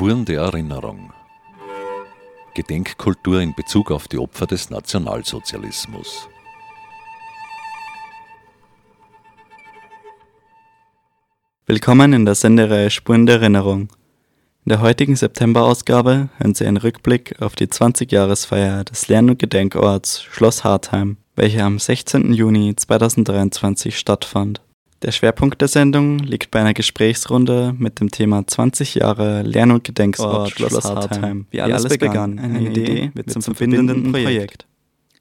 Spuren der Erinnerung. Gedenkkultur in Bezug auf die Opfer des Nationalsozialismus. Willkommen in der Sendereihe Spuren der Erinnerung. In der heutigen September-Ausgabe hören Sie einen Rückblick auf die 20-Jahresfeier des Lern- und Gedenkorts Schloss Hartheim, welche am 16. Juni 2023 stattfand. Der Schwerpunkt der Sendung liegt bei einer Gesprächsrunde mit dem Thema 20 Jahre Lern- und Gedenkort Schloss Hartheim. Wie alles, begann, eine Idee wird zum verbindenden Projekt.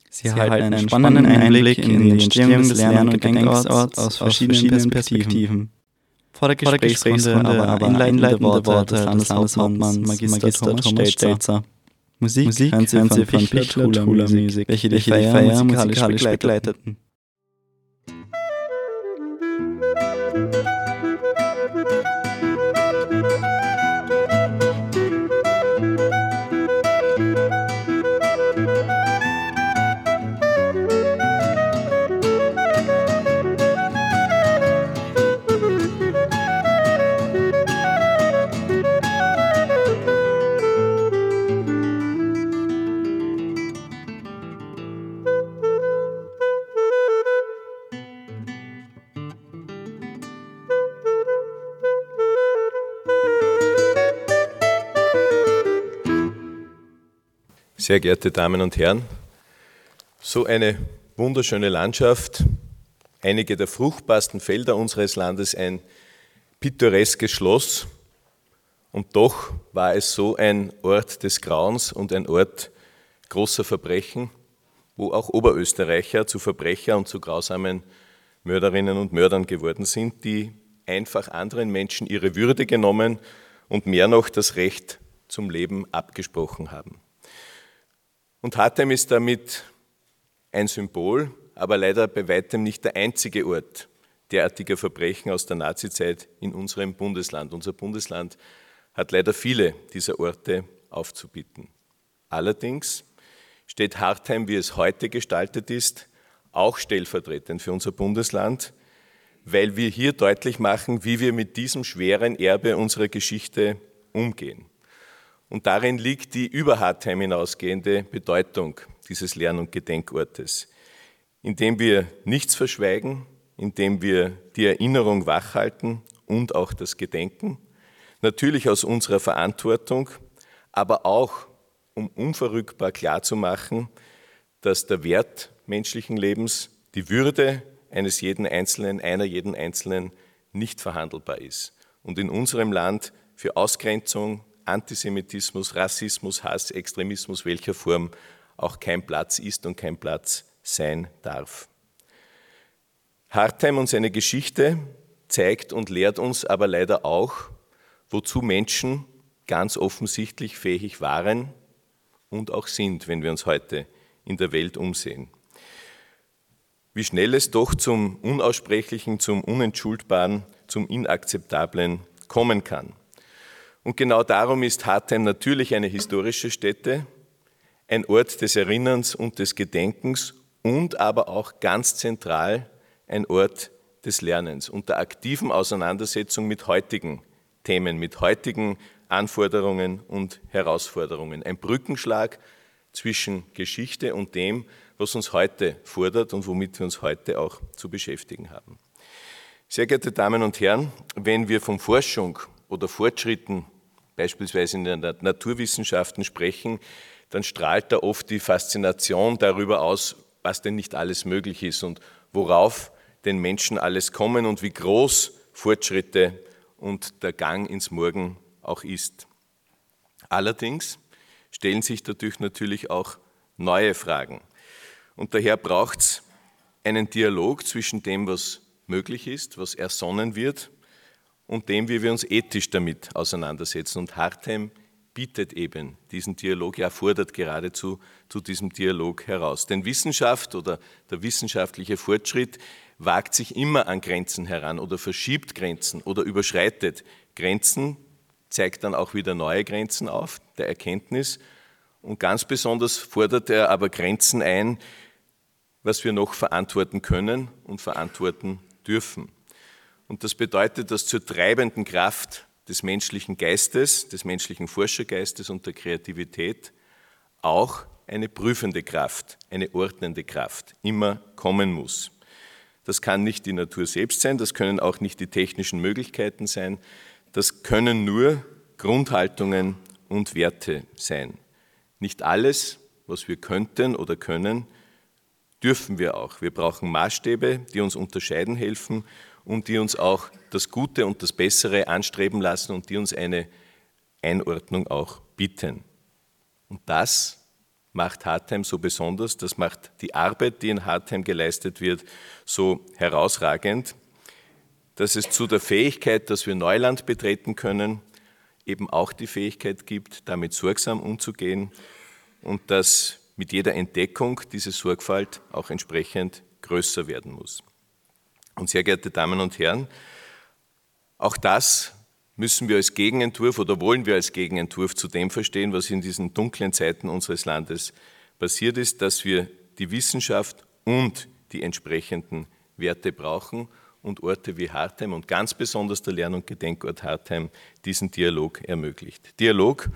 Sie erhalten einen spannenden Einblick in die Entstehung des Lern- und Gedenkorts aus verschiedenen Perspektiven. Vor der Gesprächsrunde aber, aber einleitende Worte des Landeshauptmanns Magister, Magister Thomas Stelzer. Musik, Musik hören Sie von, von Pichler Musik, welche die Feier musikalisch begleiteten. Sehr geehrte Damen und Herren, so eine wunderschöne Landschaft, einige der fruchtbarsten Felder unseres Landes, ein pittoreskes Schloss. Und doch war es so ein Ort des Grauens und ein Ort großer Verbrechen, wo auch Oberösterreicher zu Verbrecher und zu grausamen Mörderinnen und Mördern geworden sind, die einfach anderen Menschen ihre Würde genommen und mehr noch das Recht zum Leben abgesprochen haben. Und Hartheim ist damit ein Symbol, aber leider bei weitem nicht der einzige Ort derartiger Verbrechen aus der Nazizeit in unserem Bundesland. Unser Bundesland hat leider viele dieser Orte aufzubieten. Allerdings steht Hartheim, wie es heute gestaltet ist, auch stellvertretend für unser Bundesland, weil wir hier deutlich machen, wie wir mit diesem schweren Erbe unserer Geschichte umgehen. Und darin liegt die über Hartheim hinausgehende Bedeutung dieses Lern- und Gedenkortes, indem wir nichts verschweigen, indem wir die Erinnerung wachhalten und auch das Gedenken, natürlich aus unserer Verantwortung, aber auch um unverrückbar klarzumachen, dass der Wert menschlichen Lebens, die Würde eines jeden Einzelnen, einer jeden Einzelnen nicht verhandelbar ist. Und in unserem Land für Ausgrenzung, Antisemitismus, Rassismus, Hass, Extremismus welcher Form auch kein Platz ist und kein Platz sein darf. Hartheim und seine Geschichte zeigt und lehrt uns aber leider auch, wozu Menschen ganz offensichtlich fähig waren und auch sind, wenn wir uns heute in der Welt umsehen. Wie schnell es doch zum Unaussprechlichen, zum Unentschuldbaren, zum Inakzeptablen kommen kann. Und genau darum ist Hartheim natürlich eine historische Stätte, ein Ort des Erinnerns und des Gedenkens und aber auch ganz zentral ein Ort des Lernens und der aktiven Auseinandersetzung mit heutigen Themen, mit heutigen Anforderungen und Herausforderungen. Ein Brückenschlag zwischen Geschichte und dem, was uns heute fordert und womit wir uns heute auch zu beschäftigen haben. Sehr geehrte Damen und Herren, wenn wir von Forschung oder Fortschritten beispielsweise in den Naturwissenschaften sprechen, dann strahlt da oft die Faszination darüber aus, was denn nicht alles möglich ist und worauf den Menschen alles kommen und wie groß Fortschritte und der Gang ins Morgen auch ist. Allerdings stellen sich dadurch natürlich auch neue Fragen. Und daher braucht es einen Dialog zwischen dem, was möglich ist, was ersonnen wird und dem, wie wir uns ethisch damit auseinandersetzen. Und Hartheim bietet eben diesen Dialog, ja fordert geradezu zu diesem Dialog heraus. Denn Wissenschaft oder der wissenschaftliche Fortschritt wagt sich immer an Grenzen heran oder verschiebt Grenzen oder überschreitet Grenzen, zeigt dann auch wieder neue Grenzen auf der Erkenntnis und ganz besonders fordert er aber Grenzen ein, was wir noch verantworten können und verantworten dürfen. Und das bedeutet, dass zur treibenden Kraft des menschlichen Geistes, des menschlichen Forschergeistes und der Kreativität auch eine prüfende Kraft, eine ordnende Kraft immer kommen muss. Das kann nicht die Natur selbst sein, das können auch nicht die technischen Möglichkeiten sein, das können nur Grundhaltungen und Werte sein. Nicht alles, was wir könnten oder können, dürfen wir auch. Wir brauchen Maßstäbe, die uns unterscheiden helfen und die uns auch das Gute und das Bessere anstreben lassen und die uns eine Einordnung auch bieten. Und das macht Hartheim so besonders, das macht die Arbeit, die in Hartheim geleistet wird, so herausragend, dass es zu der Fähigkeit, dass wir Neuland betreten können, eben auch die Fähigkeit gibt, damit sorgsam umzugehen und dass mit jeder Entdeckung diese Sorgfalt auch entsprechend größer werden muss. Und sehr geehrte Damen und Herren, auch das müssen wir als Gegenentwurf oder wollen wir als Gegenentwurf zu dem verstehen, was in diesen dunklen Zeiten unseres Landes passiert ist, dass wir die Wissenschaft und die entsprechenden Werte brauchen und Orte wie Hartheim und ganz besonders der Lern- und Gedenkort Hartheim diesen Dialog ermöglicht. Dialog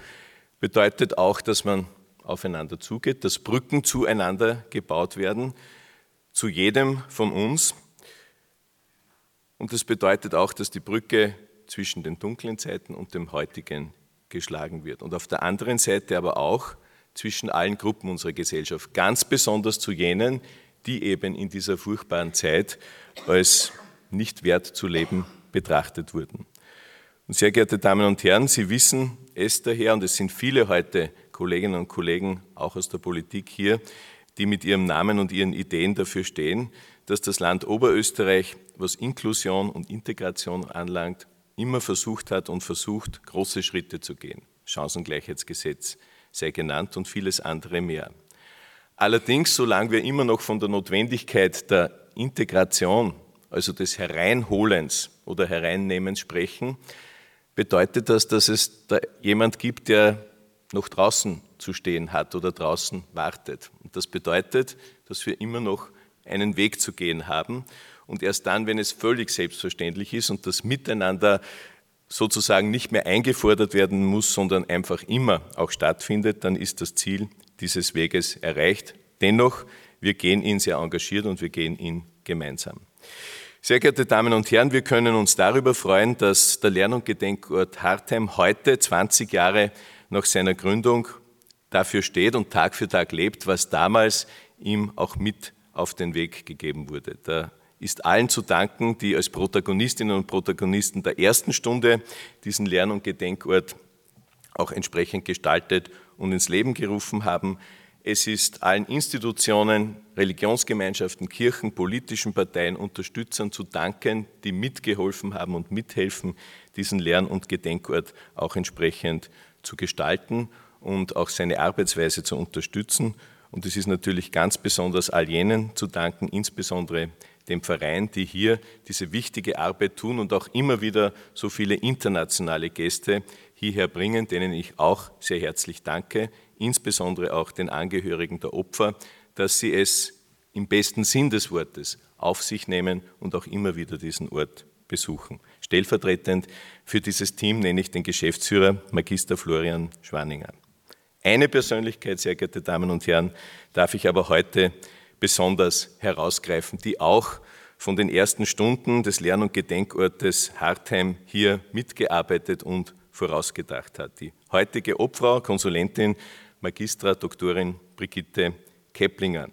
bedeutet auch, dass man aufeinander zugeht, dass Brücken zueinander gebaut werden, zu jedem von uns. Und das bedeutet auch, dass die Brücke zwischen den dunklen Zeiten und dem heutigen geschlagen wird. Und auf der anderen Seite aber auch zwischen allen Gruppen unserer Gesellschaft, ganz besonders zu jenen, die eben in dieser furchtbaren Zeit als nicht wert zu leben betrachtet wurden. Und sehr geehrte Damen und Herren, Sie wissen es daher, und es sind viele heute Kolleginnen und Kollegen, auch aus der Politik hier, die mit ihrem Namen und ihren Ideen dafür stehen, dass das Land Oberösterreich, was Inklusion und Integration anlangt, immer versucht hat und versucht, große Schritte zu gehen. Chancengleichheitsgesetz sei genannt und vieles andere mehr. Allerdings, solange wir immer noch von der Notwendigkeit der Integration, also des Hereinholens oder Hereinnehmens sprechen, bedeutet das, dass es da jemand gibt, der noch draußen zu stehen hat oder draußen wartet. Und das bedeutet, dass wir immer noch einen Weg zu gehen haben und erst dann, wenn es völlig selbstverständlich ist und das Miteinander sozusagen nicht mehr eingefordert werden muss, sondern einfach immer auch stattfindet, dann ist das Ziel dieses Weges erreicht. Dennoch, wir gehen ihn sehr engagiert und wir gehen ihn gemeinsam. Sehr geehrte Damen und Herren, wir können uns darüber freuen, dass der Lern- und Gedenkort Hartheim heute, 20 Jahre nach seiner Gründung, dafür steht und Tag für Tag lebt, was damals ihm auch mit auf den Weg gegeben wurde. Der ist allen zu danken, die als Protagonistinnen und Protagonisten der ersten Stunde diesen Lern- und Gedenkort auch entsprechend gestaltet und ins Leben gerufen haben. Es ist allen Institutionen, Religionsgemeinschaften, Kirchen, politischen Parteien, Unterstützern zu danken, die mitgeholfen haben und mithelfen, diesen Lern- und Gedenkort auch entsprechend zu gestalten und auch seine Arbeitsweise zu unterstützen. Und es ist natürlich ganz besonders all jenen zu danken, insbesondere dem Verein, die hier diese wichtige Arbeit tun und auch immer wieder so viele internationale Gäste hierher bringen, denen ich auch sehr herzlich danke, insbesondere auch den Angehörigen der Opfer, dass sie es im besten Sinn des Wortes auf sich nehmen und auch immer wieder diesen Ort besuchen. Stellvertretend für dieses Team nenne ich den Geschäftsführer Magister Florian Schwaninger. Eine Persönlichkeit, sehr geehrte Damen und Herren, darf ich aber heute besonders herausgreifen, die auch von den ersten Stunden des Lern- und Gedenkortes Hartheim hier mitgearbeitet und vorausgedacht hat. Die heutige Obfrau, Konsulentin, Magistra Doktorin Brigitte Keplinger.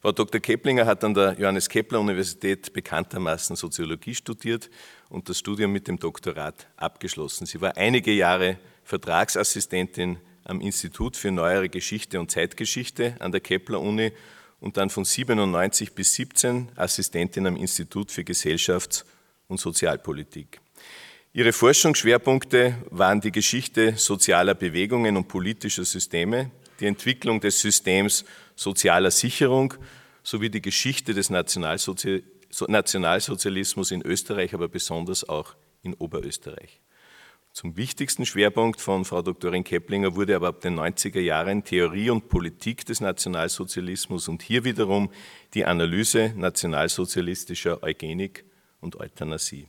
Frau Dr. Keplinger hat an der Johannes Kepler Universität bekanntermaßen Soziologie studiert und das Studium mit dem Doktorat abgeschlossen. Sie war einige Jahre Vertragsassistentin am Institut für Neuere Geschichte und Zeitgeschichte an der Kepler-Uni und dann von 97 bis 17 Assistentin am Institut für Gesellschafts- und Sozialpolitik. Ihre Forschungsschwerpunkte waren die Geschichte sozialer Bewegungen und politischer Systeme, die Entwicklung des Systems sozialer Sicherung sowie die Geschichte des Nationalsozialismus in Österreich, aber besonders auch in Oberösterreich. Zum wichtigsten Schwerpunkt von Frau Doktorin Keplinger wurde aber ab den 90er Jahren Theorie und Politik des Nationalsozialismus und hier wiederum die Analyse nationalsozialistischer Eugenik und Euthanasie.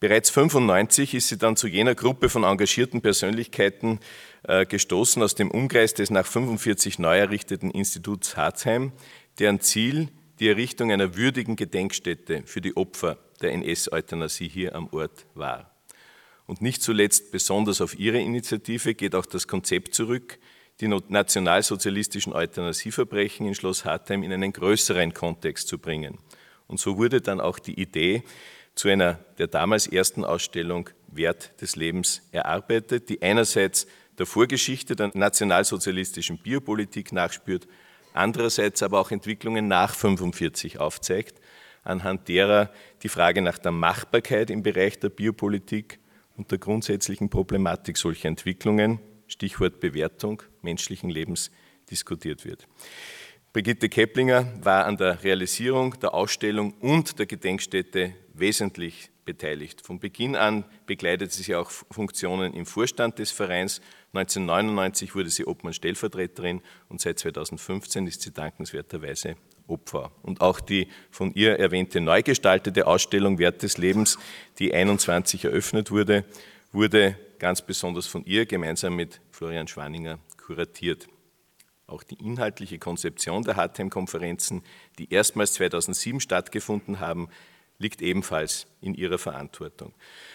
Bereits 1995 ist sie dann zu jener Gruppe von engagierten Persönlichkeiten äh, gestoßen aus dem Umkreis des nach 45 neu errichteten Instituts Harzheim, deren Ziel die Errichtung einer würdigen Gedenkstätte für die Opfer der NS-Euthanasie hier am Ort war. Und nicht zuletzt besonders auf ihre Initiative geht auch das Konzept zurück, die nationalsozialistischen Euthanasieverbrechen in Schloss Hartheim in einen größeren Kontext zu bringen. Und so wurde dann auch die Idee zu einer der damals ersten Ausstellung Wert des Lebens erarbeitet, die einerseits der Vorgeschichte der nationalsozialistischen Biopolitik nachspürt, andererseits aber auch Entwicklungen nach 1945 aufzeigt, anhand derer die Frage nach der Machbarkeit im Bereich der Biopolitik und der grundsätzlichen Problematik solcher Entwicklungen, Stichwort Bewertung menschlichen Lebens, diskutiert wird. Brigitte Keplinger war an der Realisierung der Ausstellung und der Gedenkstätte wesentlich beteiligt. Von Beginn an begleitet sie auch Funktionen im Vorstand des Vereins. 1999 wurde sie Obmann-Stellvertreterin und seit 2015 ist sie dankenswerterweise Opfer. Und auch die von ihr erwähnte neu gestaltete Ausstellung Wert des Lebens, die 21 eröffnet wurde, wurde ganz besonders von ihr gemeinsam mit Florian Schwaninger kuratiert. Auch die inhaltliche Konzeption der Hartheim-Konferenzen, die erstmals 2007 stattgefunden haben, liegt ebenfalls in ihrer Verantwortung.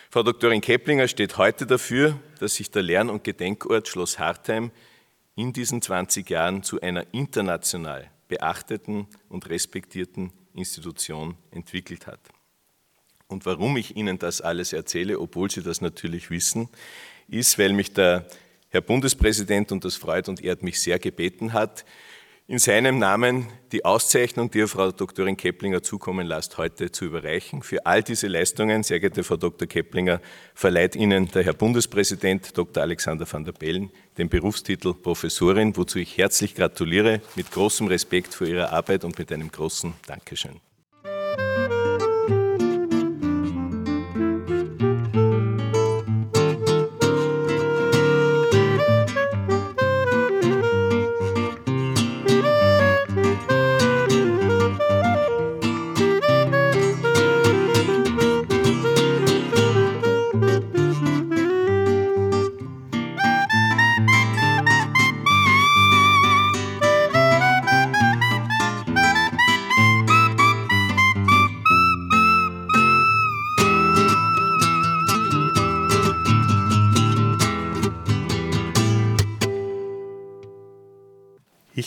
Frau Doktorin Keplinger steht heute dafür, dass sich der Lern- und Gedenkort Schloss Hartheim in diesen 20 Jahren zu einer international beachteten und respektierten Institution entwickelt hat. Und warum ich Ihnen das alles erzähle, obwohl Sie das natürlich wissen, ist, weil mich der Herr Bundespräsident, und das freut und ehrt mich sehr, gebeten hat, in seinem Namen die Auszeichnung, die er Frau Doktorin Keplinger zukommen lässt, heute zu überreichen. Für all diese Leistungen, sehr geehrte Frau Dr. Keplinger, verleiht Ihnen der Herr Bundespräsident Dr. Alexander van der Bellen den Berufstitel Professorin, wozu ich herzlich gratuliere, mit großem Respekt für Ihre Arbeit und mit einem großen Dankeschön.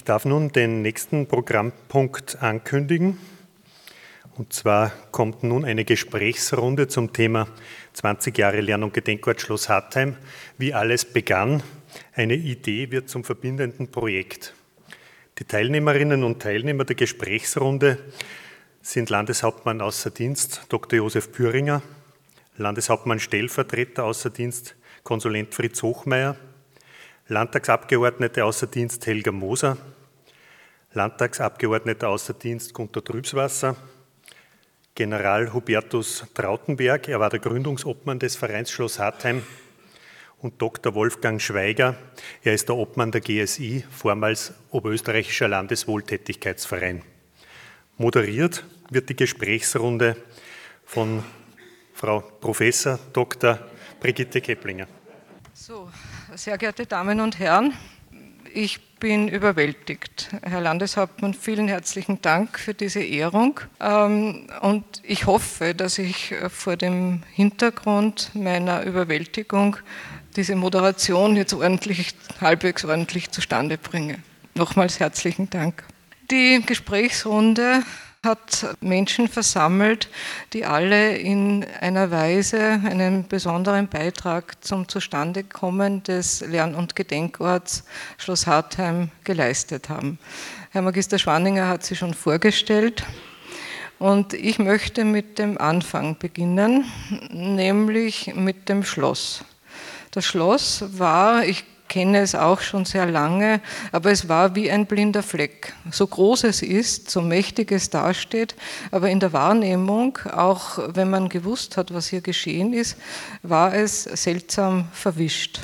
Darf nun den nächsten Programmpunkt ankündigen. Und zwar kommt nun eine Gesprächsrunde zum Thema 20 Jahre Lern- und Gedenkort Schloss Hartheim. Wie alles begann, eine Idee wird zum verbindenden Projekt. Die Teilnehmerinnen und Teilnehmer der Gesprächsrunde sind Landeshauptmann außer Dienst Dr. Josef Püringer, Landeshauptmann Stellvertreter außer Dienst Konsulent Fritz Hochmeier, Landtagsabgeordnete außer Dienst Helga Moser, Landtagsabgeordneter außer Dienst Gunter Trübswasser, General Hubertus Trautenberg, er war der Gründungsobmann des Vereins Schloss Hartheim, und Dr. Wolfgang Schweiger, er ist der Obmann der GSI, vormals Oberösterreichischer Landeswohltätigkeitsverein. Moderiert wird die Gesprächsrunde von Frau Professor Dr. Brigitte Keplinger. So, sehr geehrte Damen und Herren, ich bin überwältigt. Herr Landeshauptmann, vielen herzlichen Dank für diese Ehrung. Ähm, und ich hoffe, dass ich vor dem Hintergrund meiner Überwältigung diese Moderation jetzt ordentlich, halbwegs ordentlich zustande bringe. Nochmals herzlichen Dank. Die Gesprächsrunde hat Menschen versammelt, die alle in einer Weise einen besonderen Beitrag zum Zustandekommen des Lern- und Gedenkorts Schloss Hartheim geleistet haben. Herr Magister Schwaninger hat sie schon vorgestellt. Und ich möchte mit dem Anfang beginnen, nämlich mit dem Schloss. Das Schloss war, ich kenne es auch schon sehr lange, aber es war wie ein blinder Fleck. So groß es ist, so mächtig es dasteht, aber in der Wahrnehmung, auch wenn man gewusst hat, was hier geschehen ist, war es seltsam verwischt.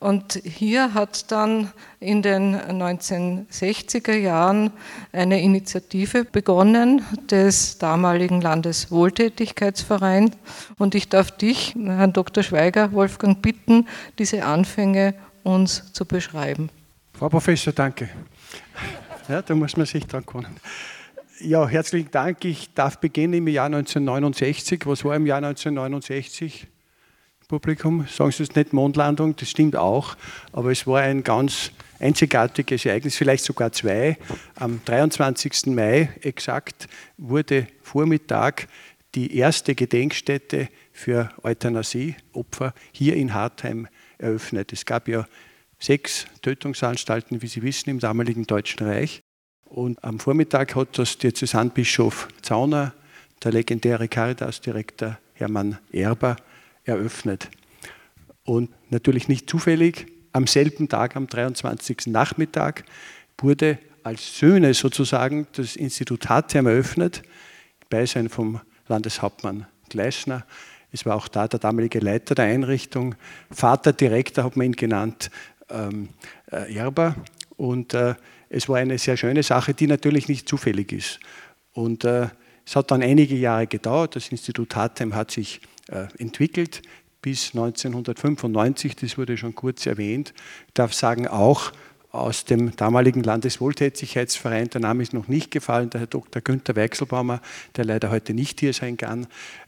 Und hier hat dann in den 1960er Jahren eine Initiative begonnen des damaligen Landeswohltätigkeitsvereins. Und ich darf dich, Herrn Dr. Schweiger, Wolfgang, bitten, diese Anfänge uns zu beschreiben. Frau Professor, danke. Ja, da muss man sich dran können. Ja, herzlichen Dank. Ich darf beginnen im Jahr 1969. Was war im Jahr 1969? Publikum, sagen Sie es nicht Mondlandung, das stimmt auch, aber es war ein ganz einzigartiges Ereignis, vielleicht sogar zwei. Am 23. Mai exakt wurde Vormittag die erste Gedenkstätte für Euthanasieopfer hier in Hartheim eröffnet. Es gab ja sechs Tötungsanstalten, wie Sie wissen, im damaligen Deutschen Reich. Und am Vormittag hat das Diözesanbischof Zauner, der legendäre Caritas-Direktor Hermann Erber, eröffnet. Und natürlich nicht zufällig, am selben Tag, am 23. Nachmittag, wurde als Söhne sozusagen das Institut Hartheim eröffnet, Beisein vom Landeshauptmann Gleisner. Es war auch da der damalige Leiter der Einrichtung, Vater Direktor hat man ihn genannt, ähm, äh, Erber. Und äh, es war eine sehr schöne Sache, die natürlich nicht zufällig ist. Und äh, es hat dann einige Jahre gedauert. Das Institut Hartheim hat sich äh, entwickelt bis 1995, das wurde schon kurz erwähnt. Ich darf sagen, auch aus dem damaligen Landeswohltätigkeitsverein, der Name ist noch nicht gefallen, der Herr Dr. Günther Weichselbaumer, der leider heute nicht hier sein kann,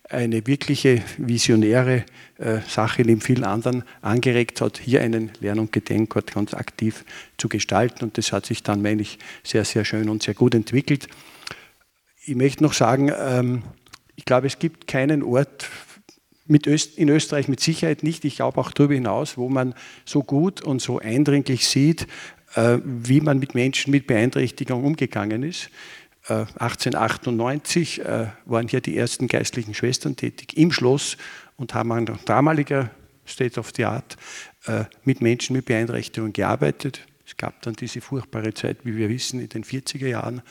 eine wirkliche visionäre äh, Sache neben vielen anderen angeregt hat, hier einen Lern- und Gedenkort ganz aktiv zu gestalten. Und das hat sich dann, meine ich, sehr, sehr schön und sehr gut entwickelt. Ich möchte noch sagen, ähm, ich glaube, es gibt keinen Ort Öst, in Österreich mit Sicherheit nicht, ich glaube auch darüber hinaus, wo man so gut und so eindringlich sieht, äh, wie man mit Menschen mit Beeinträchtigung umgegangen ist. 1898 äh, äh, waren hier die ersten geistlichen Schwestern tätig im Schloss und haben an damaliger State of the Art mit Menschen mit Beeinträchtigung gearbeitet. Es gab dann diese furchtbare Zeit, wie wir wissen, in den 40er Jahren.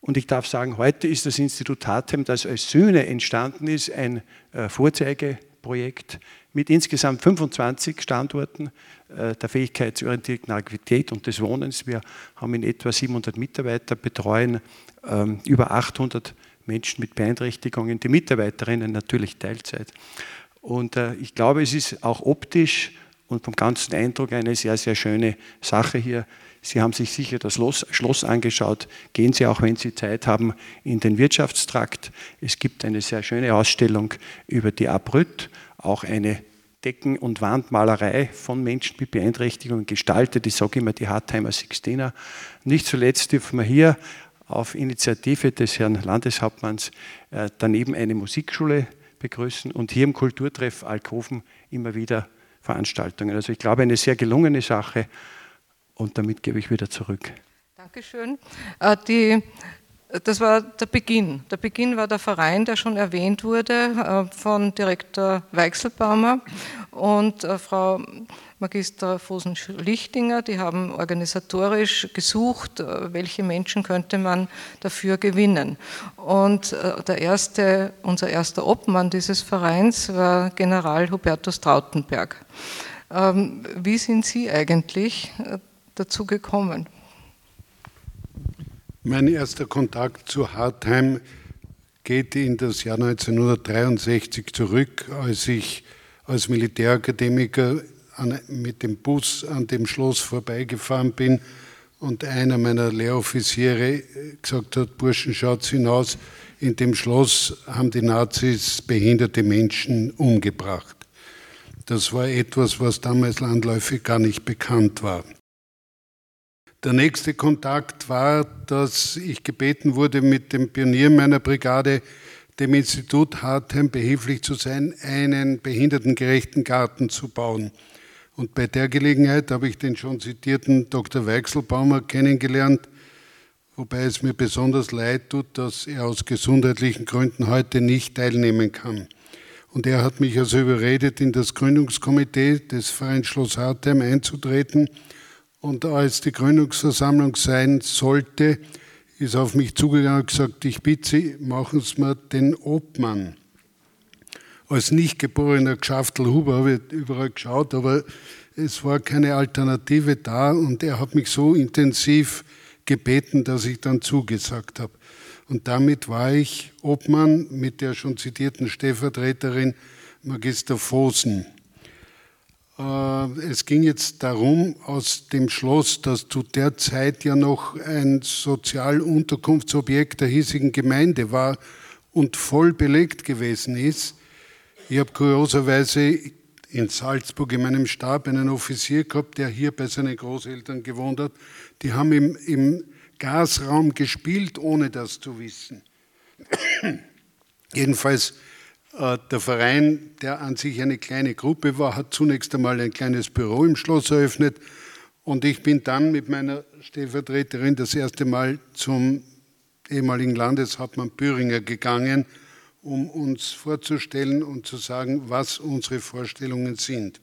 Und ich darf sagen, heute ist das Institut Hartem, das als Söhne entstanden ist, ein äh, Vorzeigeprojekt mit insgesamt 25 Standorten äh, der fähigkeitsorientierten Aktivität und des Wohnens. Wir haben in etwa 700 Mitarbeiter, betreuen ähm, über 800 Menschen mit Beeinträchtigungen, die Mitarbeiterinnen natürlich Teilzeit. Und äh, ich glaube, es ist auch optisch und vom ganzen Eindruck eine sehr, sehr schöne Sache hier Sie haben sich sicher das Schloss angeschaut. Gehen Sie auch, wenn Sie Zeit haben, in den Wirtschaftstrakt. Es gibt eine sehr schöne Ausstellung über die Abrüt, auch eine Decken- und Wandmalerei von Menschen mit Beeinträchtigungen gestaltet. Ich sage immer die Hartheimer Sixtina. Nicht zuletzt dürfen wir hier auf Initiative des Herrn Landeshauptmanns äh, daneben eine Musikschule begrüßen und hier im Kulturtreff Alkoven immer wieder Veranstaltungen. Also ich glaube, eine sehr gelungene Sache und damit gebe ich wieder zurück. Dankeschön. Äh, die, das war der Beginn. Der Beginn war der Verein, der schon erwähnt wurde äh, von Direktor Weichselbaumer und äh, Frau Magister Fosen-Lichtinger. Die haben organisatorisch gesucht, welche Menschen könnte man dafür gewinnen. Und der erste, unser erster Obmann dieses Vereins war General Hubertus Trautenberg. Ähm, wie sind Sie eigentlich dazu gekommen? Mein erster Kontakt zu Hartheim geht in das Jahr 1963 zurück, als ich als Militärakademiker mit dem Bus an dem Schloss vorbeigefahren bin und einer meiner Lehroffiziere gesagt hat, Burschen, schaut hinaus, in dem Schloss haben die Nazis behinderte Menschen umgebracht. Das war etwas, was damals landläufig gar nicht bekannt war. Der nächste Kontakt war, dass ich gebeten wurde, mit dem Pionier meiner Brigade, dem Institut Hartheim, behilflich zu sein, einen behindertengerechten Garten zu bauen. Und bei der Gelegenheit habe ich den schon zitierten Dr. Weichselbaumer kennengelernt, wobei es mir besonders leid tut, dass er aus gesundheitlichen Gründen heute nicht teilnehmen kann. Und er hat mich also überredet, in das Gründungskomitee des Vereins Schloss Hartheim einzutreten – und als die Gründungsversammlung sein sollte, ist auf mich zugegangen und gesagt, ich bitte Sie, machen Sie mir den Obmann. als nicht geborener Geschaftelhuber habe ich überall geschaut, aber es war keine Alternative da und er hat mich so intensiv gebeten, dass ich dann zugesagt habe. Und damit war ich Obmann mit der schon zitierten Stellvertreterin Magister Vosen. Äh, es ging jetzt darum, aus dem Schloss, das zu der Zeit ja noch ein Sozialunterkunftsobjekt der hiesigen Gemeinde war und voll belegt gewesen ist. Ich habe kurioserweise in Salzburg in meinem Stab einen Offizier gehabt, der hier bei seinen Großeltern gewohnt hat. Die haben im, im Gasraum gespielt, ohne das zu wissen. Jedenfalls der Verein, der an sich eine kleine Gruppe war, hat zunächst einmal ein kleines Büro im Schloss eröffnet und ich bin dann mit meiner Stellvertreterin das erste Mal zum ehemaligen Landeshauptmann Büringer gegangen, um uns vorzustellen und zu sagen, was unsere Vorstellungen sind.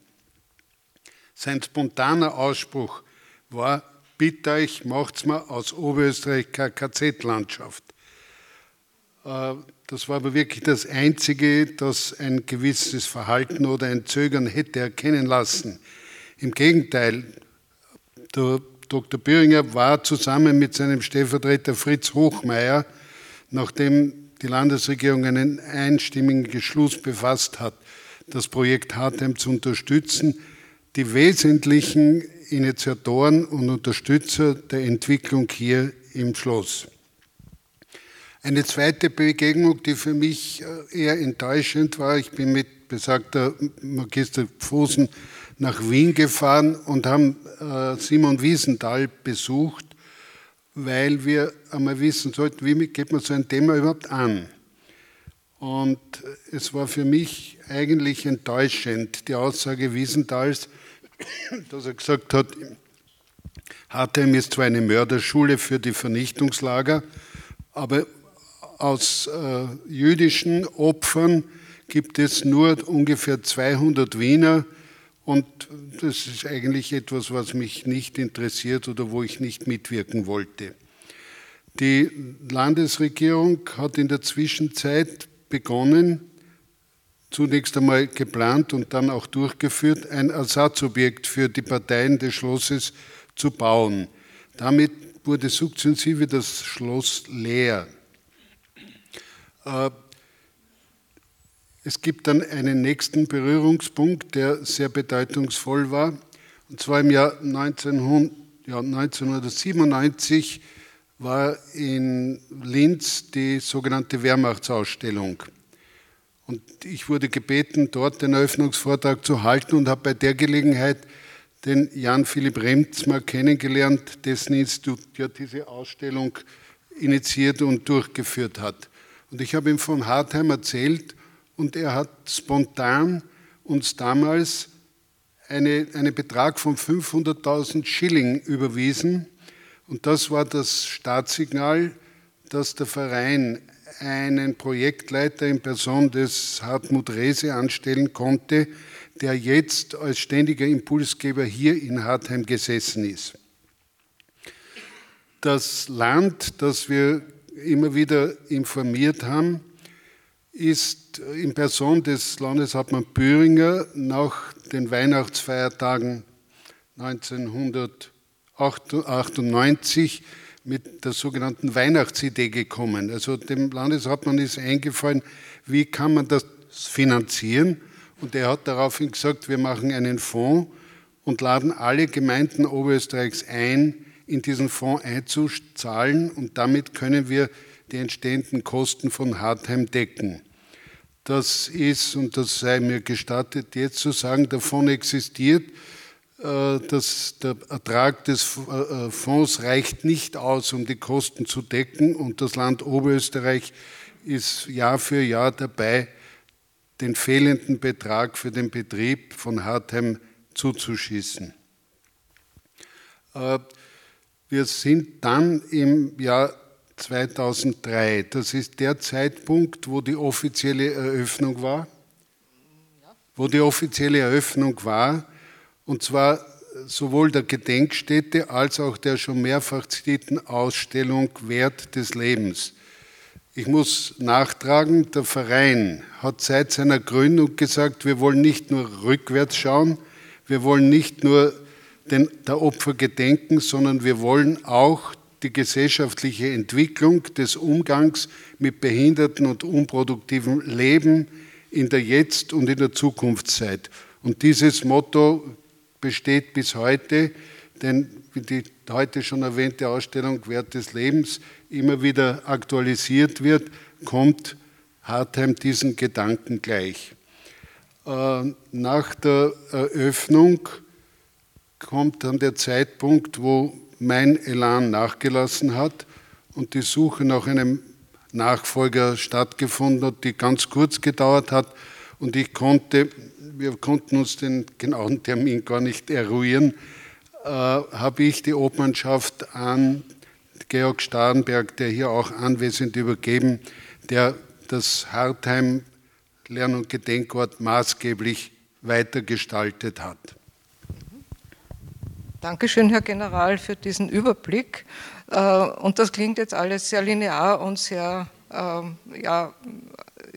Sein spontaner Ausspruch war, bitte euch, macht's mal aus Oberösterreich KZ-Landschaft. Äh, das war aber wirklich das Einzige, das ein gewisses Verhalten oder ein Zögern hätte erkennen lassen. Im Gegenteil, der Dr. Büringer war zusammen mit seinem Stellvertreter Fritz Hochmeier, nachdem die Landesregierung einen einstimmigen Beschluss befasst hat, das Projekt Hartheim zu unterstützen, die wesentlichen Initiatoren und Unterstützer der Entwicklung hier im Schloss. Eine zweite Begegnung, die für mich äh, eher enttäuschend war, ich bin mit besagter Magister Pfosen nach Wien gefahren und haben äh, Simon Wiesenthal besucht, weil wir einmal wissen sollten, wie geht man so ein Thema überhaupt an. Und es war für mich eigentlich enttäuschend, die Aussage Wiesenthals, dass er gesagt hat, Hartheim ist zwar eine Mörderschule für die Vernichtungslager, aber aus äh, jüdischen Opfern gibt es nur ungefähr 200 Wiener und das ist eigentlich etwas, was mich nicht interessiert oder wo ich nicht mitwirken wollte. Die Landesregierung hat in der Zwischenzeit begonnen, zunächst einmal geplant und dann auch durchgeführt, ein Ersatzobjekt für die Parteien des Schlosses zu bauen. Damit wurde sukzessive das Schloss leer. Äh, es gibt dann einen nächsten Berührungspunkt, der sehr bedeutungsvoll war. Und zwar im Jahr 1900, ja, 1997 war in Linz die sogenannte Wehrmachtsausstellung. Und ich wurde gebeten, dort den Eröffnungsvortrag zu halten und habe bei der Gelegenheit den Jan Philipp Remzmer kennengelernt, dessen Institut ja diese Ausstellung initiiert und durchgeführt hat. Und ich habe ihm von Hartheim erzählt und er hat spontan uns damals eine, einen Betrag von 500.000 Schilling überwiesen. Und das war das Startsignal, dass der Verein einen Projektleiter in Person des Hartmut Rehse anstellen konnte, der jetzt als ständiger Impulsgeber hier in Hartheim gesessen ist. Das Land, das wir immer wieder informiert haben, ist in Person des Landeshauptmann Böhringer nach den Weihnachtsfeiertagen 1998 mit der sogenannten Weihnachtsidee gekommen. Also dem Landeshauptmann ist eingefallen, wie kann man das finanzieren? Und er hat daraufhin gesagt, wir machen einen Fonds und laden alle Gemeinden Oberösterreichs ein, in diesen Fonds einzuzahlen und damit können wir die entstehenden Kosten von Hartheim decken. Das ist, und das sei mir gestattet, jetzt zu sagen, der Fonds existiert, äh, dass der Ertrag des äh, Fonds reicht nicht aus, um die Kosten zu decken und das Land Oberösterreich ist Jahr für Jahr dabei, den fehlenden Betrag für den Betrieb von Hartheim zuzuschießen. Wir sind dann im Jahr 2003. Das ist der Zeitpunkt, wo die offizielle Eröffnung war. Wo die offizielle Eröffnung war, und zwar sowohl der Gedenkstätte als auch der schon mehrfach zitierten Ausstellung Wert des Lebens. Ich muss nachtragen, der Verein hat seit seiner Gründung gesagt, wir wollen nicht nur rückwärts schauen, wir wollen nicht nur den, der Opfer gedenken, sondern wir wollen auch die gesellschaftliche Entwicklung des Umgangs mit behinderten und unproduktivem Leben in der Jetzt- und in der Zukunftszeit. Und dieses Motto besteht bis heute, denn wie die heute schon erwähnte Ausstellung Wert des Lebens immer wieder aktualisiert wird, kommt Hartheim diesen Gedanken gleich. Äh, nach der Eröffnung kommt dann der Zeitpunkt, wo mein Elan nachgelassen hat und die Suche nach einem Nachfolger stattgefunden hat, die ganz kurz gedauert hat und ich konnte, wir konnten uns den genauen Termin gar nicht eruieren, äh, habe ich die Obmannschaft an Georg Starnberg, der hier auch anwesend übergeben, der das Hartheim Lern- und Gedenkort maßgeblich weitergestaltet hat. Dankeschön, Herr General, für diesen Überblick. Äh, und das klingt jetzt alles sehr linear und sehr ähm, ja,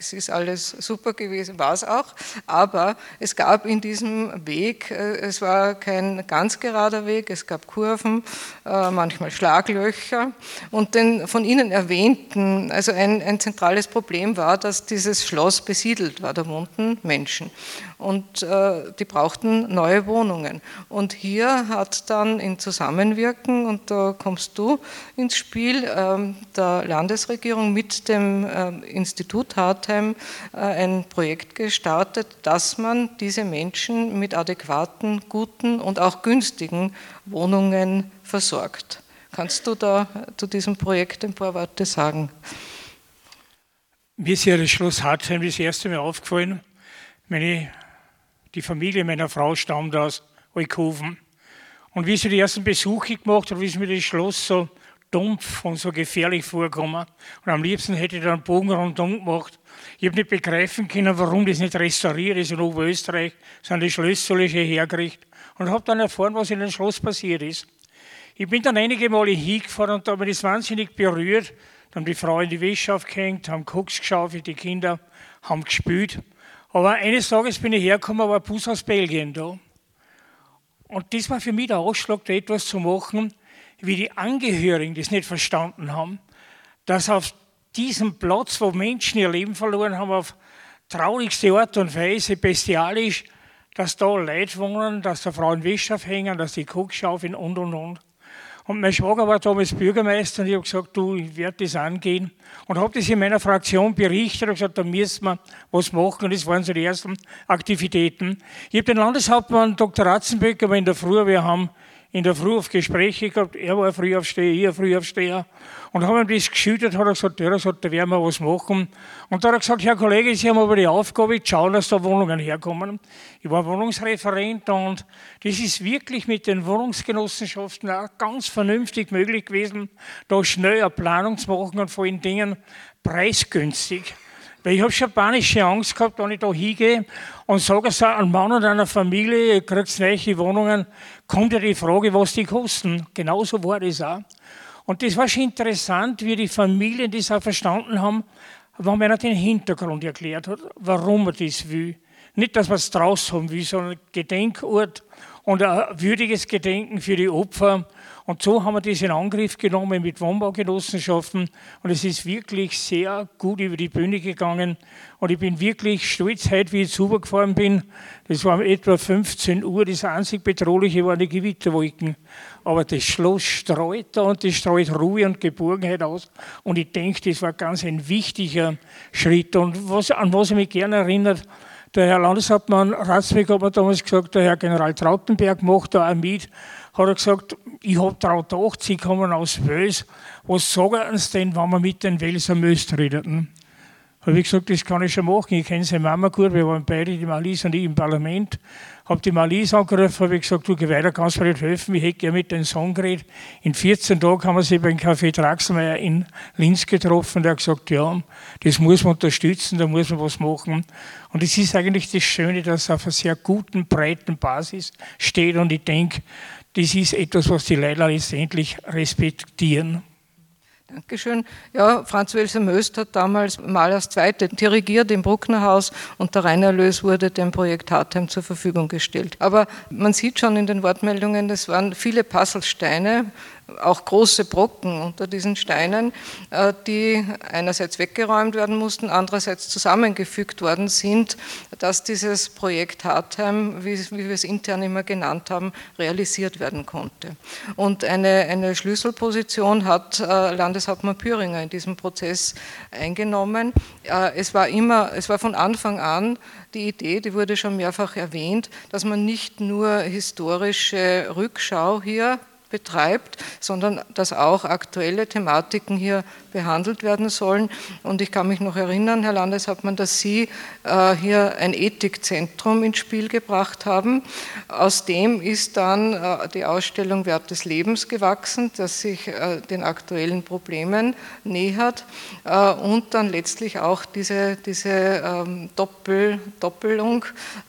es ist alles super gewesen, war es auch, aber es gab in diesem Weg, äh, es war kein ganz gerader Weg, es gab Kurven, äh, manchmal Schlaglöcher. Und den von Ihnen erwähnten, also ein, ein zentrales Problem war, dass dieses Schloss besiedelt war, da wohnten Menschen. Und äh, die brauchten neue Wohnungen. Und hier hat dann in Zusammenwirken, und da kommst du ins Spiel, ähm, der Landesregierung mit dem ähm, Institut Hartheim äh, ein Projekt gestartet, dass man diese Menschen mit adäquaten, guten und auch günstigen Wohnungen versorgt. Kannst du da zu diesem Projekt ein paar Worte sagen? Mir ist ja das Schloss Hartheim das erste Mal aufgefallen. Meine die Familie meiner Frau stammt aus Eukoven. Und wie sie die ersten Besuche gemacht wie sie mir das Schloss so dumpf und so gefährlich vorkommen. Und am liebsten hätte ich da einen Bogen rundum gemacht. Ich habe nicht begreifen können, warum das nicht restauriert ist in Oberösterreich, sondern die Schlösser hierher gekriegt. Und habe dann erfahren, was in dem Schloss passiert ist. Ich bin dann einige Male hingefahren und da habe ich das wahnsinnig berührt. Dann haben die Frau in die Wäsche aufgehängt, haben Koks geschaufelt, die Kinder haben gespielt. Aber eines Tages bin ich hergekommen, war ein Bus aus Belgien da. Und das war für mich der Ausschlag, da etwas zu machen, wie die Angehörigen das nicht verstanden haben, dass auf diesem Platz, wo Menschen ihr Leben verloren haben, auf traurigste Art und Weise, bestialisch, dass da Leute wohnen, dass da Frauen Wäsche aufhängen, dass die Koks schaufeln und und und. Und mein Schwager war damals Bürgermeister und ich habe gesagt, du, ich werde das angehen. Und habe das in meiner Fraktion berichtet und gesagt, da müssen wir was machen. Und das waren so die ersten Aktivitäten. Ich habe den Landeshauptmann Dr. Ratzenböcker in der Früh, wir haben in der Früh auf Gespräche gehabt. Er war Frühaufsteher, ich ein Frühaufsteher. Und haben ihm das geschüttet, hat er gesagt, ja, gesagt, da werden wir was machen. Und da hat er gesagt, Herr Kollege, Sie haben aber die Aufgabe, schauen, dass da Wohnungen herkommen. Ich war Wohnungsreferent und das ist wirklich mit den Wohnungsgenossenschaften auch ganz vernünftig möglich gewesen, da schnell eine Planung zu machen und vor allen Dingen preisgünstig. Weil ich habe schon panische Angst gehabt, wenn ich da hingehe und sage so einem Mann und einer Familie, ihr kriegt neue Wohnungen, kommt ja die Frage, was die kosten. Genauso war das auch. Und das war schon interessant, wie die Familien das auch verstanden haben, wenn man den Hintergrund erklärt hat, warum man das will. Nicht, dass man es draus haben will, sondern Gedenkort und ein würdiges Gedenken für die Opfer und so haben wir das in Angriff genommen mit Wohnbaugenossenschaften und es ist wirklich sehr gut über die Bühne gegangen. Und ich bin wirklich stolz heute, wie ich jetzt rübergefahren bin. Das war etwa 15 Uhr. Das einzig Bedrohliche waren die Gewitterwolken. Aber das Schloss streut da und das streut Ruhe und Geborgenheit aus. Und ich denke, das war ganz ein wichtiger Schritt. Und was, an was ich mich gerne erinnert, der Herr Landeshauptmann Ratzweg hat mir damals gesagt, der Herr General Trautenberg macht da auch mit, hat er gesagt, ich habe daran gedacht, Sie kommen aus Wels, was sagen Sie denn, wenn wir mit den Welser Möst redeten? Habe ich gesagt, das kann ich schon machen. Ich kenne seine Mama gut, wir waren beide, die Malise und ich, im Parlament. Habe die Malise angerufen, habe gesagt, du, geh weiter, kannst mir nicht helfen? Ich hätte gerne mit den Song geredet. In 14 Tagen haben wir sie beim Café Draxelmeier in Linz getroffen. Der hat gesagt, ja, das muss man unterstützen, da muss man was machen. Und es ist eigentlich das Schöne, dass es auf einer sehr guten, breiten Basis steht. Und ich denke, das ist etwas, was die Leute letztendlich respektieren. Dankeschön. Ja, Franz Welser Möst hat damals mal als Zweite dirigiert im Brucknerhaus und der Reinerlös wurde dem Projekt Hartheim zur Verfügung gestellt. Aber man sieht schon in den Wortmeldungen, das waren viele Puzzlesteine, auch große Brocken unter diesen Steinen, äh, die einerseits weggeräumt werden mussten, andererseits zusammengefügt worden sind, dass dieses Projekt Hartheim, wie, wir es intern immer genannt haben, realisiert werden konnte. Und eine, eine Schlüsselposition hat äh, Landeshauptmann Püringer in diesem Prozess eingenommen. Äh, es war immer, es war von Anfang an die Idee, die wurde schon mehrfach erwähnt, dass man nicht nur historische Rückschau hier betreibt, sondern dass auch aktuelle Thematiken hier behandelt werden sollen. Und ich kann mich noch erinnern, Herr Landeshauptmann, dass Sie äh, hier ein Ethikzentrum ins Spiel gebracht haben. Aus dem ist dann äh, die Ausstellung Wert des Lebens gewachsen, das sich äh, den aktuellen Problemen nähert äh, und dann letztlich auch diese, diese ähm, Doppel, Doppelung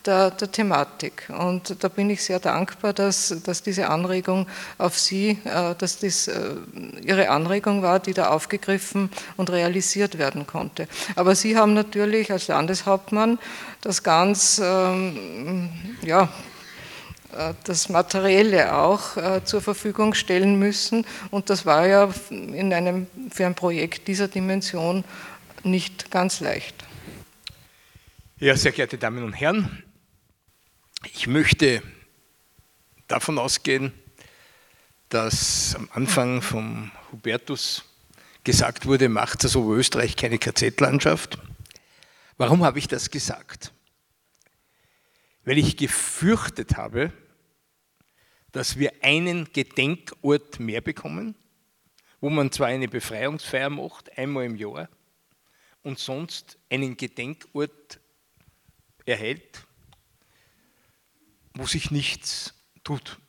der, der, Thematik. Und da bin ich sehr dankbar, dass, dass diese Anregung auf Sie, äh, dass das äh, Ihre Anregung war, die da aufgegriffen und realisiert werden konnte. Aber Sie haben natürlich als Landeshauptmann das ganz, ähm, ja, äh, das Materielle auch zur Verfügung stellen müssen. Und das war ja in einem, für ein Projekt dieser Dimension nicht ganz leicht. Ja, sehr geehrte Damen und Herren, ich möchte davon ausgehen, dass am Anfang vom Hubertus gesagt wurde, macht das Oberösterreich keine KZ-Landschaft. Warum habe ich das gesagt? Weil ich gefürchtet habe, dass wir einen Gedenkort mehr bekommen, wo man zwar eine Befreiungsfeier macht, einmal im Jahr, und sonst einen Gedenkort erhält, wo sich nichts tut.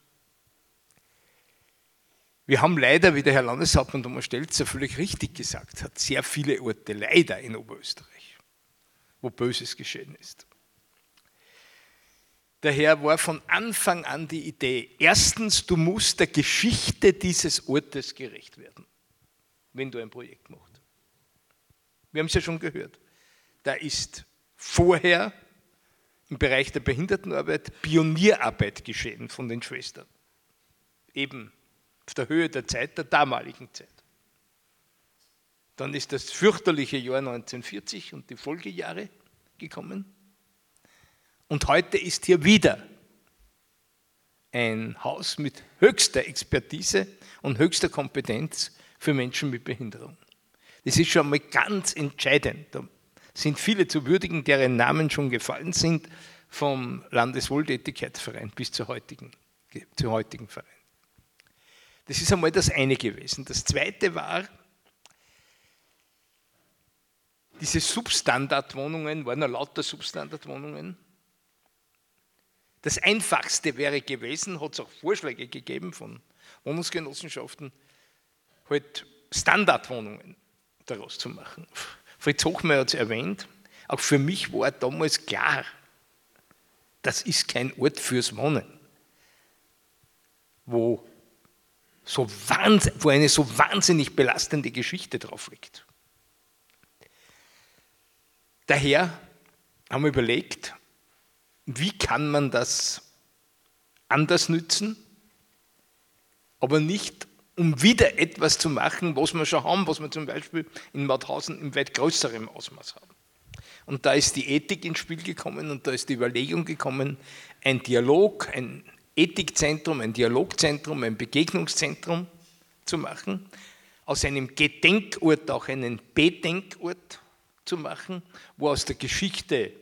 Wir haben leider, wie der Herr Landeshauptmann Thomas Stelzer völlig richtig gesagt hat, sehr viele Orte leider in Oberösterreich, wo Böses geschehen ist. Daher war von Anfang an die Idee, erstens, du musst der Geschichte dieses Ortes gerecht werden, wenn du ein Projekt machst. Wir haben es ja schon gehört. Da ist vorher im Bereich der Behindertenarbeit Pionierarbeit geschehen von den Schwestern. Eben auf der Höhe der Zeit, der damaligen Zeit. Dann ist das fürchterliche Jahr 1940 und die Folgejahre gekommen. Und heute ist hier wieder ein Haus mit höchster Expertise und höchster Kompetenz für Menschen mit Behinderung. Das ist schon mal ganz entscheidend. Da sind viele zu würdigen, deren Namen schon gefallen sind, vom Landeswohltätigkeitsverein bis zur heutigen, zum heutigen Verein. Das ist einmal das eine gewesen. Das zweite war, diese Substandardwohnungen waren ja lauter Substandardwohnungen. Das einfachste wäre gewesen, hat es auch Vorschläge gegeben von Wohnungsgenossenschaften, halt Standardwohnungen daraus zu machen. Fritz Hochmeier hat es erwähnt, auch für mich war damals klar, das ist kein Ort fürs Wohnen, wo, so wo eine so wahnsinnig belastende Geschichte drauf liegt. Daher haben wir überlegt, wie kann man das anders nützen, aber nicht um wieder etwas zu machen, was wir schon haben, was wir zum Beispiel in Mauthausen im weit größeren Ausmaß haben. Und da ist die Ethik ins Spiel gekommen und da ist die Überlegung gekommen, ein Dialog, ein Ethikzentrum, ein Dialogzentrum, ein Begegnungszentrum zu machen, aus einem Gedenkort auch einen Bedenkort zu machen, wo aus der Geschichte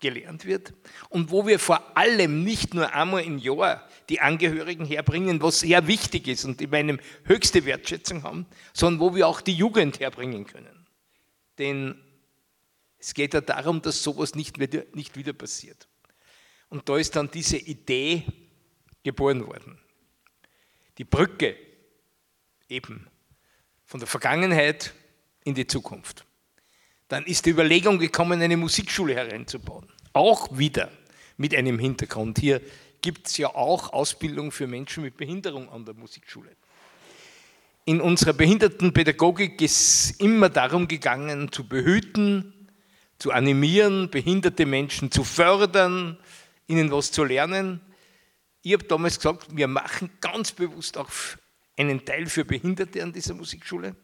gelernt wird und wo wir vor allem nicht nur einmal im Jahr die Angehörigen herbringen, was sehr wichtig ist und die meine höchste Wertschätzung haben, sondern wo wir auch die Jugend herbringen können. Denn es geht ja darum, dass sowas nicht wieder, nicht wieder passiert. Und da ist dann diese Idee geboren worden. Die Brücke eben von der Vergangenheit in die Zukunft. Dann ist die Überlegung gekommen, eine Musikschule hereinzubauen. Auch wieder mit einem Hintergrund. Hier gibt es ja auch Ausbildung für Menschen mit Behinderung an der Musikschule. in unserer Behindertenpädagogik ist immer darum gegangen, zu behüten, zu animieren, behinderte Menschen zu fördern, ihnen was zu lernen. Ich habe damals gesagt, wir machen ganz bewusst auch einen Teil für Behinderte an dieser Musikschule,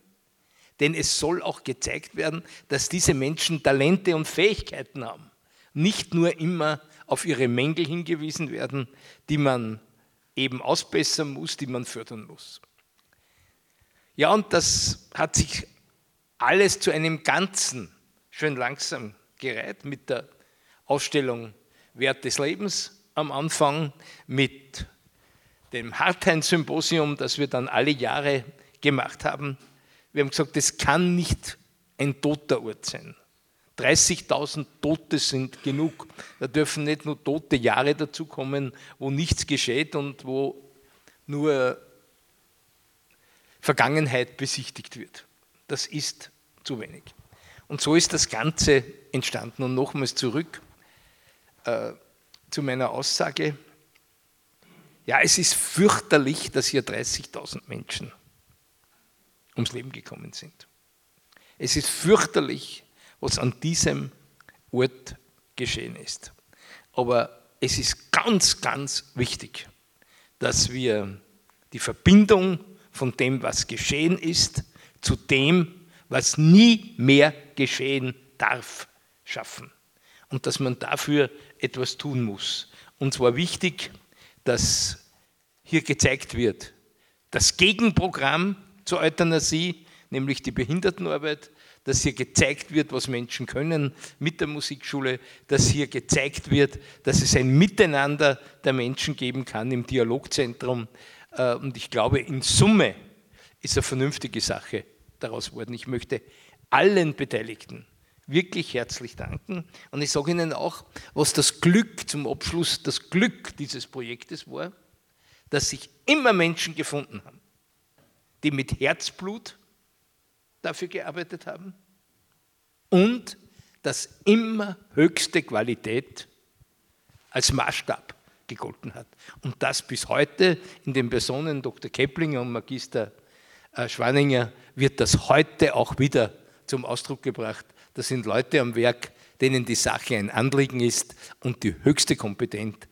denn es soll auch gezeigt werden, dass diese Menschen Talente und Fähigkeiten haben, nicht nur immer auf ihre Mängel hingewiesen werden, die man eben ausbessern muss, die man fördern muss. Ja, und das hat sich alles zu einem Ganzen schön langsam gereiht mit der Ausstellung Wert des Lebens am Anfang, mit dem Hartheim-Symposium, das wir dann alle Jahre gemacht haben. Wir haben gesagt, es kann nicht ein toter Ort sein. 30.000 Tote sind genug. Da dürfen nicht nur tote Jahre dazukommen, wo nichts geschieht und wo nur Vergangenheit besichtigt wird. Das ist zu wenig. Und so ist das Ganze entstanden. Und nochmals zurück äh, zu meiner Aussage. Ja, es ist fürchterlich, dass hier 30.000 Menschen ums Leben gekommen sind. Es ist fürchterlich, was an diesem Ort geschehen ist. Aber es ist ganz, ganz wichtig, dass wir die Verbindung von dem, was geschehen ist, zu dem, was nie mehr geschehen darf, schaffen. Und dass man dafür etwas tun muss. Und zwar wichtig, dass hier gezeigt wird, das Gegenprogramm zur Euthanasie, nämlich die Behindertenarbeit, dass hier gezeigt wird, was Menschen können mit der Musikschule, dass hier gezeigt wird, dass es ein Miteinander der Menschen geben kann im Dialogzentrum. Äh, und ich glaube, in Summe ist eine vernünftige Sache daraus geworden. Ich möchte allen Beteiligten wirklich herzlich danken. Und ich sage Ihnen auch, was das Glück zum Abschluss, das Glück dieses Projektes war, dass sich immer Menschen gefunden haben, die mit Herzblut dafür gearbeitet haben und dass immer höchste Qualität als Maßstab gegolten hat. Und das bis heute in den Personen Dr. Keplinger und Magister äh, Schwaninger wird das heute auch wieder zum Ausdruck gebracht. Das sind Leute am Werk, denen die Sache ein Anliegen ist und die höchste Kompetenz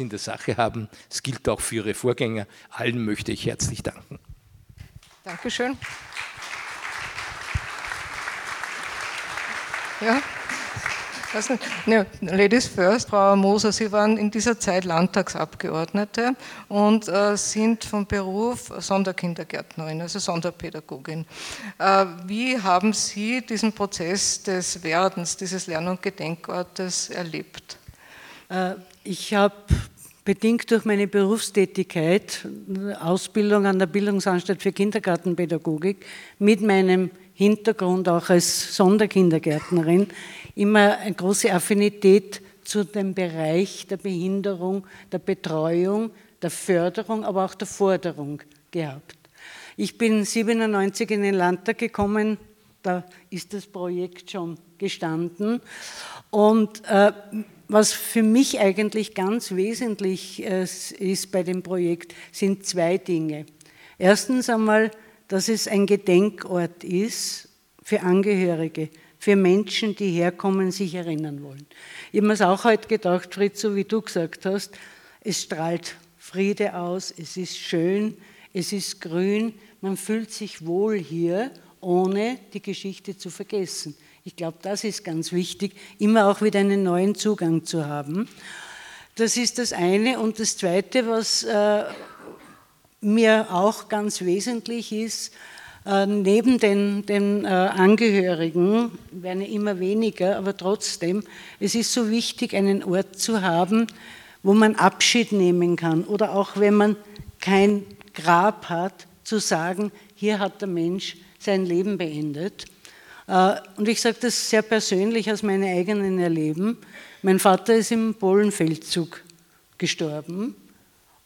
in der Sache haben. Es gilt auch für Ihre Vorgänger. Allen möchte ich herzlich danken. Dankeschön. Ja. No, Ladies first, Frau Moser, Sie waren in dieser Zeit Landtagsabgeordnete und äh, sind vom Beruf Sonderkindergärtnerin, also Sonderpädagogin. Äh, wie haben Sie diesen Prozess des Werdens, dieses Lern- und Gedenkortes erlebt? Äh, ich habe bedingt durch meine Berufstätigkeit, Ausbildung an der Bildungsanstalt für Kindergartenpädagogik, mit meinem Hintergrund auch als Sonderkindergärtnerin immer eine große Affinität zu dem Bereich der Behinderung, der Betreuung, der Förderung, aber auch der Forderung gehabt. Ich bin 97 in den Landtag gekommen, da ist das Projekt schon gestanden. Und äh, was für mich eigentlich ganz wesentlich äh, ist bei dem Projekt, sind zwei Dinge. Erstens einmal, dass es ein Gedenkort ist für Angehörige, für Menschen, die herkommen, sich erinnern wollen. Ich habe mir es auch heute gedacht, Fritz, so wie du gesagt hast, es strahlt Friede aus, es ist schön, es ist grün, man fühlt sich wohl hier, ohne die Geschichte zu vergessen. Ich glaube, das ist ganz wichtig, immer auch wieder einen neuen Zugang zu haben. Das ist das eine. Und das zweite, was äh, mir auch ganz wesentlich ist, äh, neben den, den äh, Angehörigen werden immer weniger, aber trotzdem, es ist so wichtig, einen Ort zu haben, wo man Abschied nehmen kann oder auch wenn man kein Grab hat, zu sagen, hier hat der Mensch sein Leben beendet. Äh, und ich sage das sehr persönlich aus meinem eigenen Erleben. Mein Vater ist im Polenfeldzug gestorben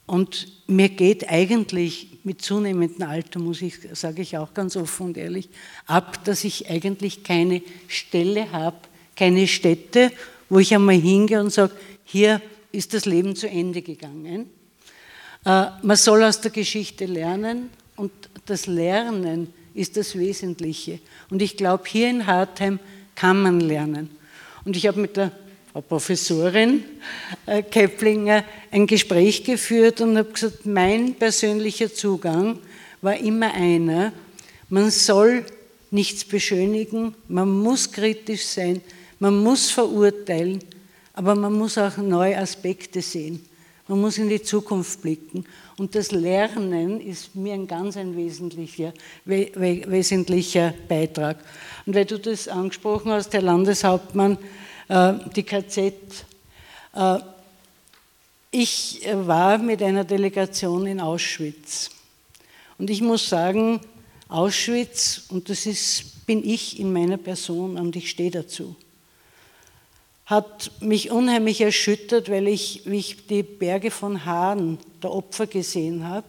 und mir geht eigentlich mit zunehmendem Alter, muss ich, sage ich auch ganz offen und ehrlich, ab, dass ich eigentlich keine Stelle habe, keine Stätte, wo ich einmal hingehe und sage, hier ist das Leben zu Ende gegangen. Äh, man soll aus der Geschichte lernen, Und das Lernen ist das Wesentliche. Und ich glaube, hier in Hartheim kann man lernen. Und ich habe mit der Frau Professorin äh, Keplinger ein Gespräch geführt und habe gesagt, mein persönlicher Zugang war immer einer, man soll nichts beschönigen, man muss kritisch sein, man muss verurteilen, aber man muss auch neue Aspekte sehen. Man muss in die Zukunft blicken. Und das Lernen ist mir ein ganz ein wesentlicher, wesentlicher Beitrag. Und weil du das angesprochen hast, Herr Landeshauptmann, die KZ, äh, ich war mit einer Delegation in Auschwitz. Und ich muss sagen, Auschwitz, und das ist, bin ich in meiner Person und ich stehe dazu, hat mich unheimlich erschüttert, weil ich, wie ich die Berge von Haaren der Opfer gesehen habe,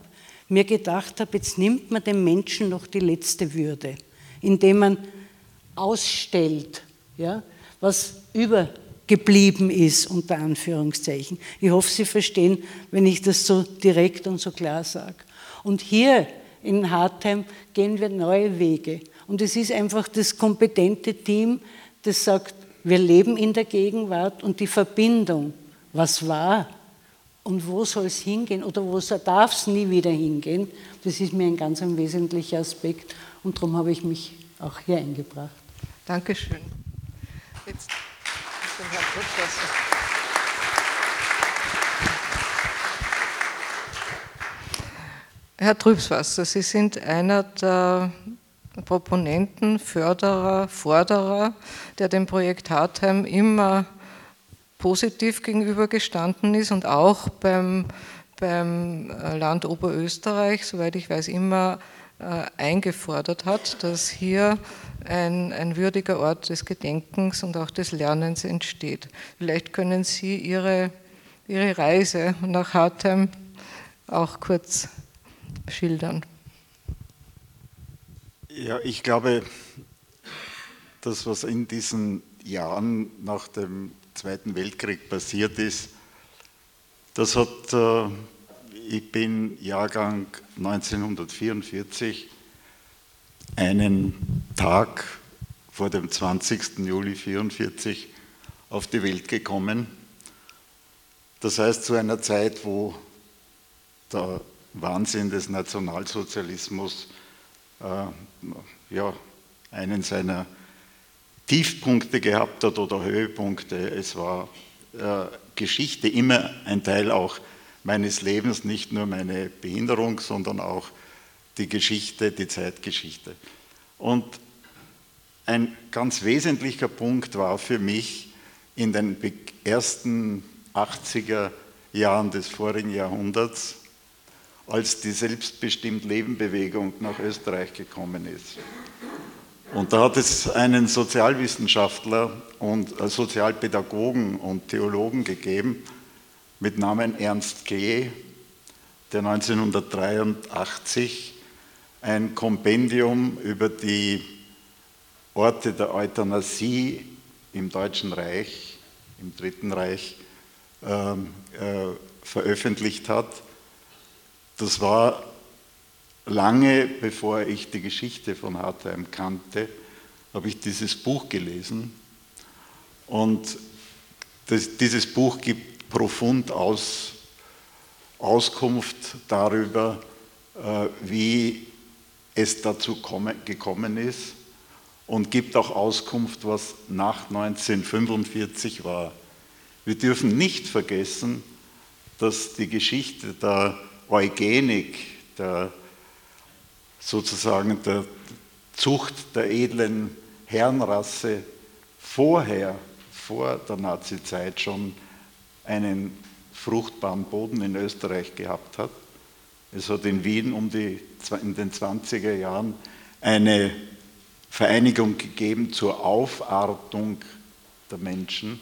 mir gedacht habe, jetzt nimmt man dem Menschen noch die letzte Würde, indem man ausstellt, ja, was übergeblieben ist, unter Anführungszeichen. Ich hoffe, Sie verstehen, wenn ich das so direkt und so klar sage. Und hier in Hartheim gehen wir neue Wege. Und es ist einfach das kompetente Team, das sagt, wir leben in der Gegenwart und die Verbindung, was war und wo soll es hingehen oder wo darf es nie wieder hingehen, das ist mir ein ganz ein wesentlicher Aspekt und darum habe ich mich auch hier eingebracht. Dankeschön. Jetzt den Herrn Professor. Herr Trübswasser, Sie sind einer der Proponenten, Förderer, Forderer, der dem Projekt Hartheim immer positiv gegenübergestanden ist und auch beim, beim Land Oberösterreich, soweit ich weiß, immer eingefordert hat, dass hier ein, ein würdiger Ort des Gedenkens und auch des Lernens entsteht. Vielleicht können Sie Ihre, Ihre Reise nach Hartheim auch kurz schildern. Ja, ich glaube, das, was in diesen Jahren nach dem Zweiten Weltkrieg passiert ist, das hat, äh, ich bin Jahrgang 1944, einen Tag vor dem 20. Juli 1944 auf die Welt gekommen. Das heißt, zu einer Zeit, wo der Wahnsinn des Nationalsozialismus äh, ja, einen seiner Tiefpunkte gehabt hat oder Höhepunkte. Es war äh, Geschichte immer ein Teil auch meines Lebens, nicht nur meine Behinderung, sondern auch die Geschichte, die Zeitgeschichte. Und ein ganz wesentlicher Punkt war für mich in den ersten 80er Jahren des vorigen Jahrhunderts, als die Selbstbestimmt Leben Bewegung nach Österreich gekommen ist. Und da hat es einen Sozialwissenschaftler und äh, Sozialpädagogen und Theologen gegeben mit Namen Ernst G., der 1983 ein Kompendium über die Orte der Euthanasie im Deutschen Reich, im Dritten Reich, äh, äh, veröffentlicht hat das war lange bevor ich die Geschichte von Hartheim kannte, habe ich dieses Buch gelesen. Und das, dieses Buch gibt profund aus, Auskunft darüber, äh, wie es dazu komme, gekommen ist und gibt auch Auskunft, was nach 1945 war. Wir dürfen nicht vergessen, dass die Geschichte der Eugenik, der sozusagen der Zucht der edlen Herrenrasse vorher, vor der Nazizeit schon einen fruchtbaren Boden in Österreich gehabt hat. Es hat in Wien um die, in den 20er Jahren eine Vereinigung gegeben zur Aufartung der Menschen.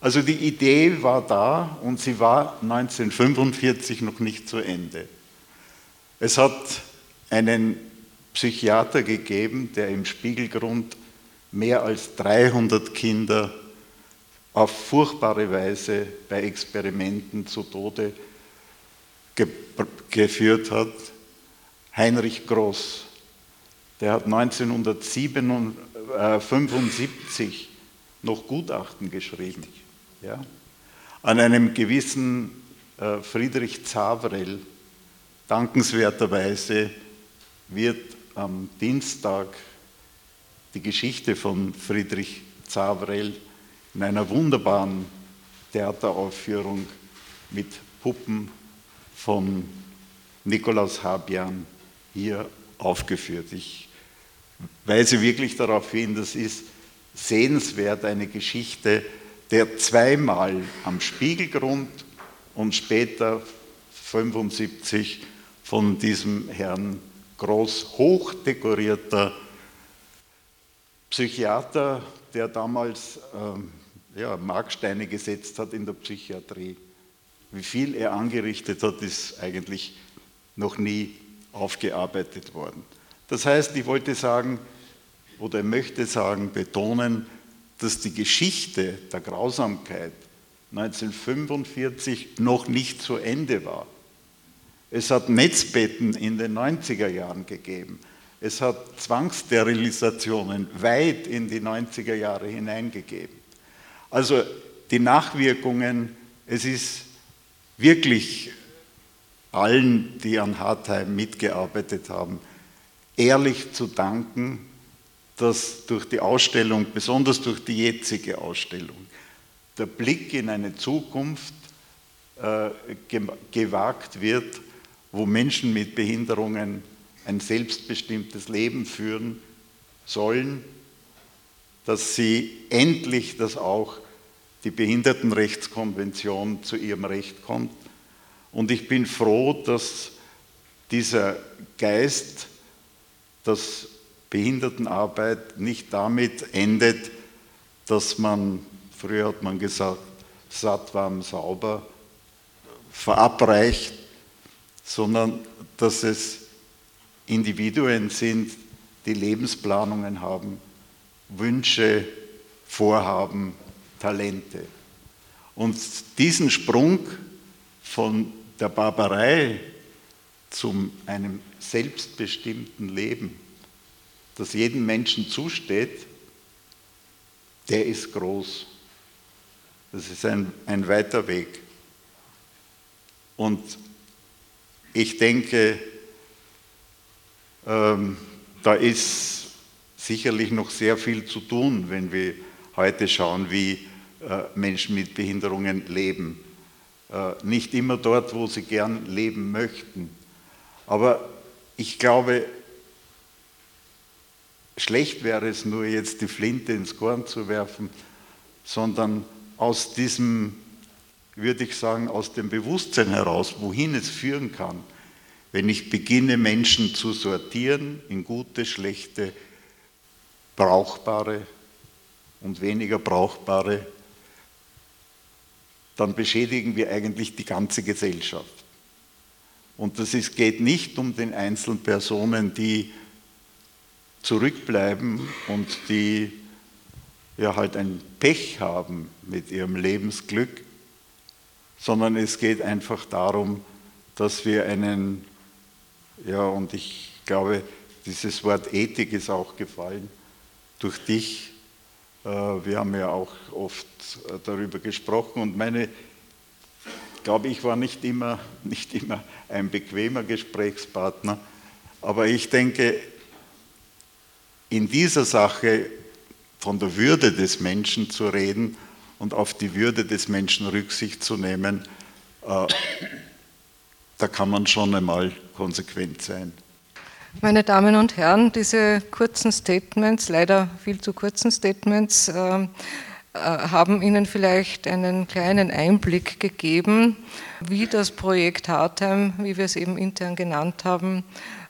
Also die Idee war da und sie war 1945 noch nicht zu Ende. Es hat einen Psychiater gegeben, der im Spiegelgrund mehr als 300 Kinder auf furchtbare Weise bei Experimenten zu Tode ge geführt hat. Heinrich Groß, der hat 1975 noch Gutachten geschrieben. Ja? An einem gewissen äh, Friedrich Zavrel, dankenswerterweise, wird am Dienstag die Geschichte von Friedrich Zavrel in einer wunderbaren Theateraufführung mit Puppen von Nikolaus Habian hier aufgeführt. Ich weise wirklich darauf hin, das ist sehenswert eine Geschichte, der zweimal am Spiegelgrund und später 75 von diesem Herrn Groß hochdekorierter Psychiater, der damals ähm, ja, Marksteine gesetzt hat in der Psychiatrie. Wie viel er angerichtet hat, ist eigentlich noch nie aufgearbeitet worden. Das heißt, ich wollte sagen, oder möchte sagen, betonen, dass die Geschichte der Grausamkeit 1945 noch nicht zu Ende war. Es hat Netzbetten in den 90er Jahren gegeben. Es hat Zwangssterilisationen weit in die 90er Jahre hineingegeben. Also die Nachwirkungen, es ist wirklich allen, die an Hartheim mitgearbeitet haben, ehrlich zu danken, dass durch die Ausstellung, besonders durch die jetzige Ausstellung, der Blick in eine Zukunft äh, gewagt wird, wo Menschen mit Behinderungen ein selbstbestimmtes Leben führen sollen, dass sie endlich, dass auch die Behindertenrechtskonvention zu ihrem Recht kommt. Und ich bin froh, dass dieser Geist, dass Behindertenarbeit nicht damit endet, dass man, früher hat man gesagt, satt, warm, sauber, verabreicht, sondern dass es Individuen sind, die Lebensplanungen haben, Wünsche, Vorhaben, Talente. Und diesen Sprung von der Barbarei zu einem selbstbestimmten Leben, das jedem Menschen zusteht, der ist groß. Das ist ein, ein weiter Weg. Und ich denke, ähm, da ist sicherlich noch sehr viel zu tun, wenn wir heute schauen, wie äh, Menschen mit Behinderungen leben. Äh, nicht immer dort, wo sie gern leben möchten. Aber ich glaube, schlecht wäre es nur jetzt die Flinte ins Korn zu werfen, sondern aus diesem, würde ich sagen, aus dem Bewusstsein heraus, wohin es führen kann, wenn ich beginne, Menschen zu sortieren in gute, schlechte, brauchbare und weniger brauchbare, dann beschädigen wir eigentlich die ganze Gesellschaft. Und ist, geht nicht um den einzelnen Personen, die zurückbleiben und die ja halt ein Pech haben mit ihrem Lebensglück, sondern es geht einfach darum, dass wir einen, ja, und ich glaube, dieses Wort Ethik ist auch gefallen durch dich. Äh, wir haben ja auch oft äh, darüber gesprochen und meine, glaube ich, war nicht immer, nicht immer ein bequemer Gesprächspartner, aber ich denke, in dieser Sache von der Würde des Menschen zu reden und auf die Würde des Menschen Rücksicht zu nehmen, äh, da kann man schon einmal konsequent sein. Meine Damen und Herren, diese kurzen Statements, leider viel zu kurzen Statements, äh, äh, haben Ihnen vielleicht einen kleinen Einblick gegeben, wie das Projekt Hartheim, wie wir es eben intern genannt haben,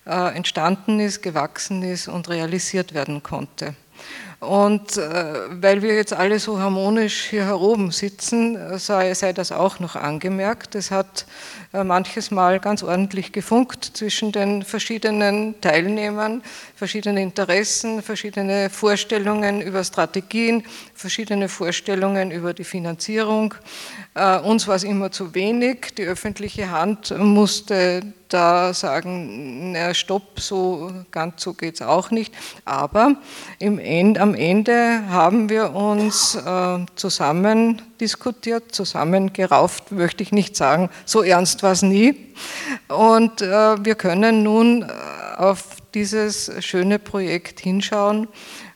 äh, entstanden ist, gewachsen ist und realisiert werden konnte. Und äh, weil wir jetzt alle so harmonisch hier oben sitzen, sei, sei das auch noch angemerkt. Es hat äh, manches Mal ganz ordentlich gefunkt zwischen den verschiedenen Teilnehmern, verschiedene Interessen, verschiedene Vorstellungen über Strategien, verschiedene Vorstellungen über die Finanzierung. Äh, uns war es immer zu wenig. Die öffentliche Hand musste da sagen, na, stopp, so ganz so geht es auch nicht. Aber im End, am Ende haben wir uns äh, zusammen diskutiert, zusammengerauft, möchte ich nicht sagen. So ernst war es nie. Und äh, wir können nun äh, auf dieses schöne Projekt hinschauen,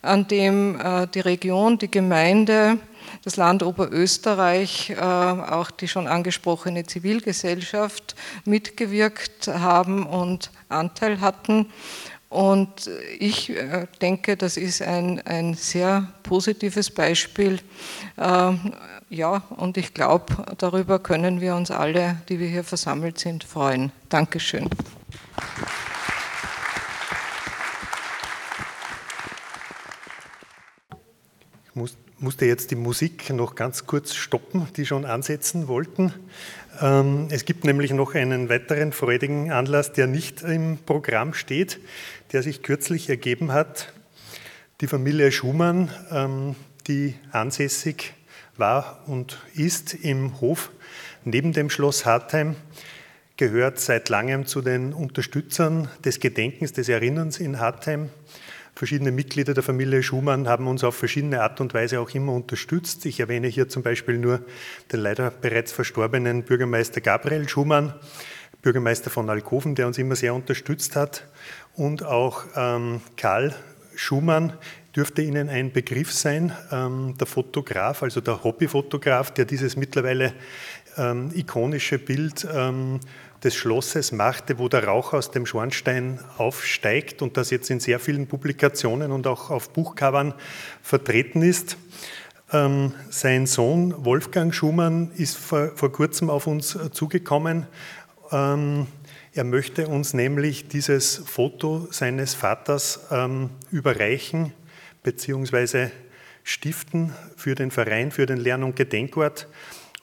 an dem äh, die Region, die Gemeinde, das Land Oberösterreich, äh, auch die schon angesprochene Zivilgesellschaft mitgewirkt haben und Anteil hatten. Und ich äh, denke, das ist ein, ein sehr positives Beispiel. Äh, ja, und ich glaube, darüber können wir uns alle, die wir hier versammelt sind, freuen. Dankeschön. Ich muss, musste jetzt die Musik noch ganz kurz stoppen, die schon ansetzen wollten. Ähm, es gibt nämlich noch einen weiteren freudigen Anlass, der nicht im Programm steht, der sich kürzlich ergeben hat. Die Familie Schumann, ähm, die ansässig war und ist im Hof neben dem Schloss Hartheim, gehört seit langem zu den Unterstützern des Gedenkens, des Erinnerns in Hartheim Verschiedene Mitglieder der Familie Schumann haben uns auf verschiedene Art und Weise auch immer unterstützt. Ich erwähne hier zum Beispiel nur den leider bereits verstorbenen Bürgermeister Gabriel Schumann, Bürgermeister von Alkoven, der uns immer sehr unterstützt hat, und auch ähm, Karl Schumann dürfte Ihnen ein Begriff sein, ähm, der Fotograf, also der Hobbyfotograf, der dieses mittlerweile ähm, ikonische Bild ähm, des Schlosses machte, wo der Rauch aus dem Schornstein aufsteigt und das jetzt in sehr vielen Publikationen und auch auf Buchcovern vertreten ist. Ähm, sein Sohn Wolfgang Schumann ist vor, vor kurzem auf uns zugekommen. Ähm, er möchte uns nämlich dieses Foto seines Vaters ähm, überreichen bzw. stiften für den Verein, für den Lern- und Gedenkort.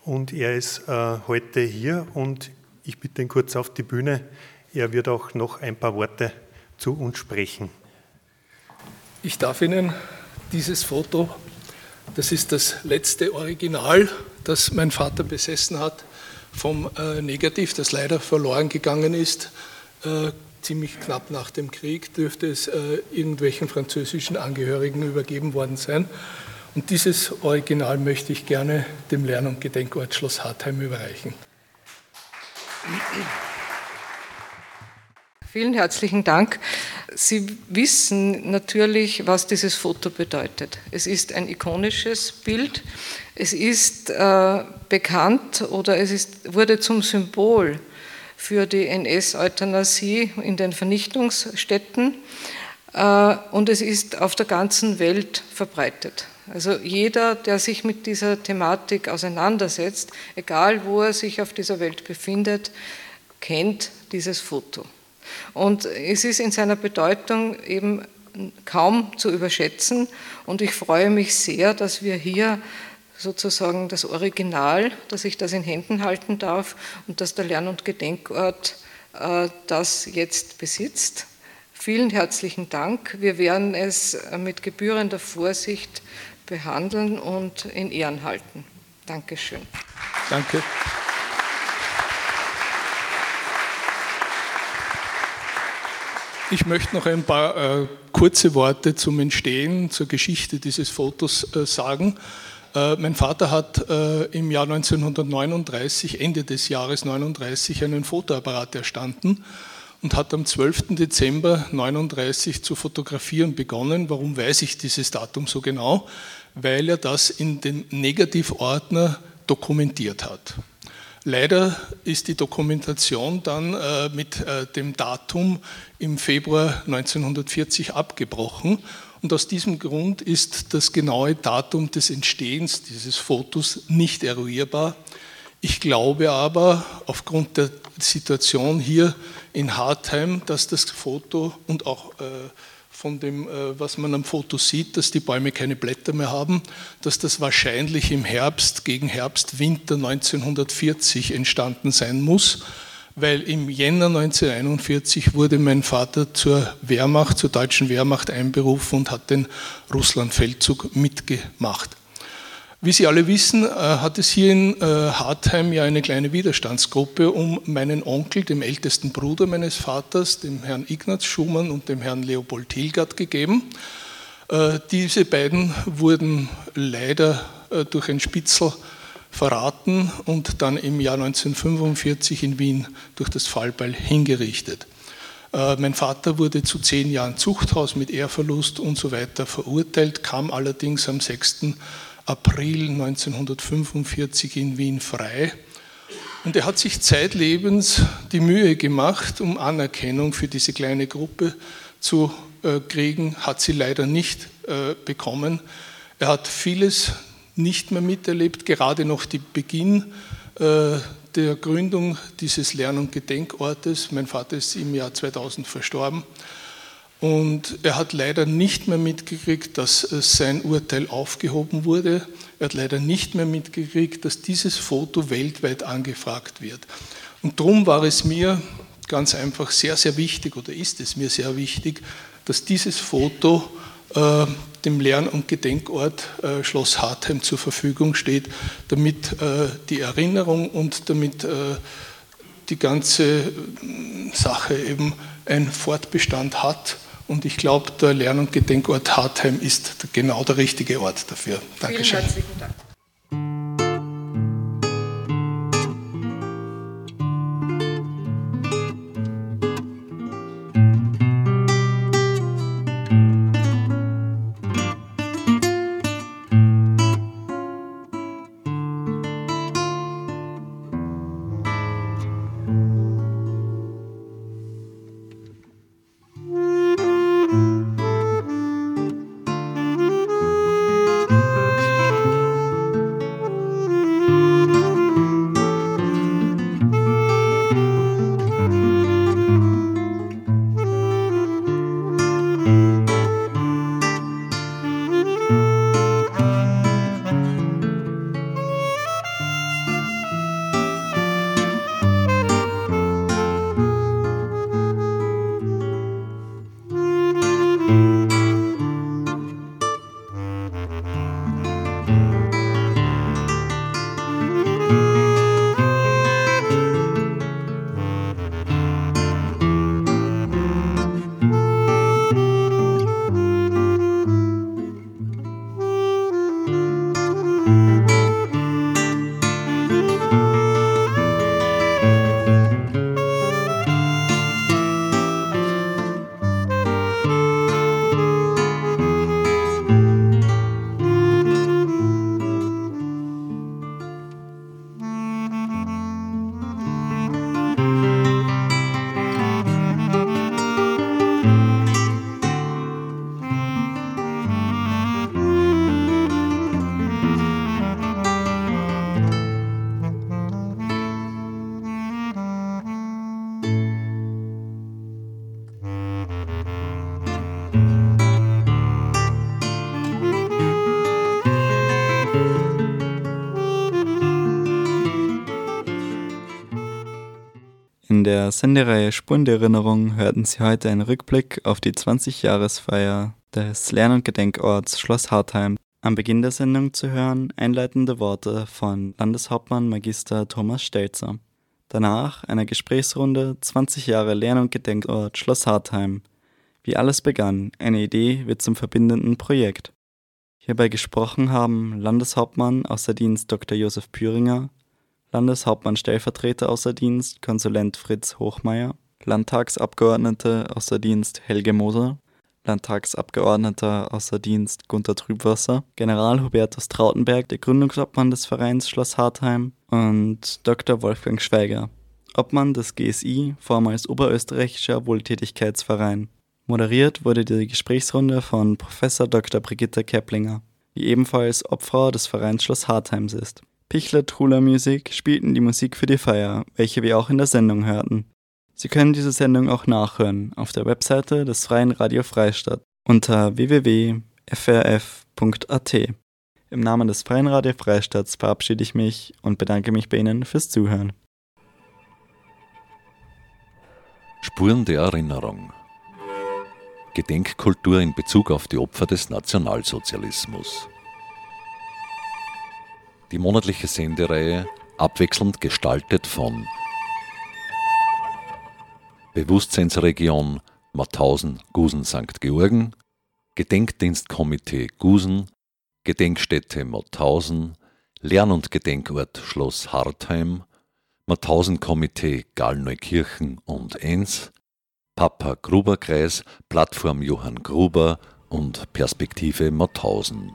Und er ist äh, heute hier und ich bitte ihn kurz auf die Bühne. Er wird auch noch ein paar Worte zu uns sprechen. Ich darf Ihnen dieses Foto, das ist das letzte Original, das mein Vater besessen hat, vom äh, Negativ, das leider verloren gegangen ist. Äh, ziemlich knapp nach dem Krieg dürfte es äh, irgendwelchen französischen Angehörigen übergeben worden sein. Und dieses Original möchte ich gerne dem Lern- und Gedenkort Schloss Hartheim überreichen. Vielen herzlichen Dank. Sie wissen natürlich, was dieses Foto bedeutet. Es ist ein ikonisches Bild. Es ist äh, bekannt oder es ist, wurde zum Symbol für die NS-Euthanasie in den Vernichtungsstätten äh, und es ist auf der ganzen Welt verbreitet. Also jeder, der sich mit dieser Thematik auseinandersetzt, egal wo er sich auf dieser Welt befindet, kennt dieses Foto. Und es ist in seiner Bedeutung eben kaum zu überschätzen. Und ich freue mich sehr, dass wir hier sozusagen das Original, dass ich das in Händen halten darf und dass der Lern- und Gedenkort äh, das jetzt besitzt. Vielen herzlichen Dank. Wir werden es mit gebührender Vorsicht behandeln und in Ehren halten. Dankeschön. Danke. Ich möchte noch ein paar äh, kurze Worte zum Entstehen, zur Geschichte dieses Fotos äh, sagen. Äh, mein Vater hat äh, im Jahr 1939, Ende des Jahres 1939, einen Fotoapparat erstanden und hat am 12. Dezember 1939 zu fotografieren begonnen. Warum weiß ich dieses Datum so genau? Weil er das in dem Negativordner dokumentiert hat. Leider ist die Dokumentation dann äh, mit äh, dem Datum im Februar 1940 abgebrochen und aus diesem Grund ist das genaue Datum des Entstehens dieses Fotos nicht eruierbar. Ich glaube aber aufgrund der Situation hier in Hartheim, dass das Foto und auch äh, von dem, äh, was man am Foto sieht, dass die Bäume keine Blätter mehr haben, dass das wahrscheinlich im Herbst, gegen Herbst, Winter 1940 entstanden sein muss, weil im Jänner 1941 wurde mein Vater zur Wehrmacht, zur deutschen Wehrmacht einberufen und hat den Russlandfeldzug mitgemacht. Wie Sie alle wissen, äh, hat es hier in äh, Hartheim ja eine kleine Widerstandsgruppe um meinen Onkel, dem ältesten Bruder meines Vaters, dem Herrn Ignaz Schumann und dem Herrn Leopold Hilgard gegeben. Äh, diese beiden wurden leider durch ein Spitzel verraten und dann im Jahr 1945 in Wien durch das Fallbeil hingerichtet. Mein Vater wurde zu zehn Jahren Zuchthaus mit Ehrverlust und so weiter verurteilt, kam allerdings am 6. April 1945 in Wien frei. Und er hat sich zeitlebens die Mühe gemacht, um Anerkennung für diese kleine Gruppe zu äh, kriegen, hat sie leider nicht äh, bekommen. Er hat vieles nicht mehr miterlebt, gerade noch die Beginn äh, der Gründung dieses Lern- und Gedenkortes. Mein Vater ist im Jahr 2000 verstorben. Und er hat leider nicht mehr mitgekriegt, dass sein Urteil aufgehoben wurde. Er hat leider nicht mehr mitgekriegt, dass dieses Foto weltweit angefragt wird. Und darum war es mir ganz einfach sehr, sehr wichtig oder ist es mir sehr wichtig, dass dieses Foto äh, dem Lern- und Gedenkort äh, Schloss Hartheim zur Verfügung steht, damit äh, die Erinnerung und damit äh, die ganze äh, Sache eben einen Fortbestand hat und ich glaube, der Lern- und Gedenkort Hartheim ist genau der richtige Ort dafür. Dankeschön. Vielen herzlichen Dank. Der Sendereihe Spuren der Erinnerung hörten Sie heute einen Rückblick auf die 20-Jahresfeier des Lern- und Gedenkorts Schloss Hartheim. Am Beginn der Sendung zu hören einleitende Worte von Landeshauptmann Magister Thomas Stelzer. Danach eine Gesprächsrunde 20 Jahre Lern- und Gedenkort Schloss Hartheim. Wie alles begann, eine Idee wird zum verbindenden Projekt. Hierbei gesprochen haben Landeshauptmann außer Dienst Dr. Josef Püringer, Landeshauptmann Stellvertreter außer Dienst Konsulent Fritz Hochmeier, Landtagsabgeordnete außer Dienst Helge Moser, Landtagsabgeordneter außer Dienst Gunther Trübwasser, General Hubertus Trautenberg, der Gründungsobmann des Vereins Schloss Hartheim und Dr. Wolfgang Schweiger, Obmann des GSI, vormals Oberösterreichischer Wohltätigkeitsverein. Moderiert wurde die Gesprächsrunde von Professor Dr. Brigitte Keplinger, die ebenfalls Obfrau des Vereins Schloss Hartheims ist. Pichler Truller Music spielten die Musik für die Feier, welche wir auch in der Sendung hörten. Sie können diese Sendung auch nachhören auf der Webseite des Freien Radio Freistadt unter www.frf.at. Im Namen des Freien Radio Freistaats verabschiede ich mich und bedanke mich bei Ihnen fürs Zuhören. Spuren der Erinnerung. Gedenkkultur in Bezug auf die Opfer des Nationalsozialismus. Die monatliche Sendereihe abwechselnd gestaltet von Bewusstseinsregion Mauthausen, Gusen, St. Georgen, Gedenkdienstkomitee Gusen, Gedenkstätte Mauthausen, Lern- und Gedenkort Schloss Hartheim, Mauthausen-Komitee Gallneukirchen und Enns, Papa Gruber Kreis, Plattform Johann Gruber und Perspektive Mauthausen.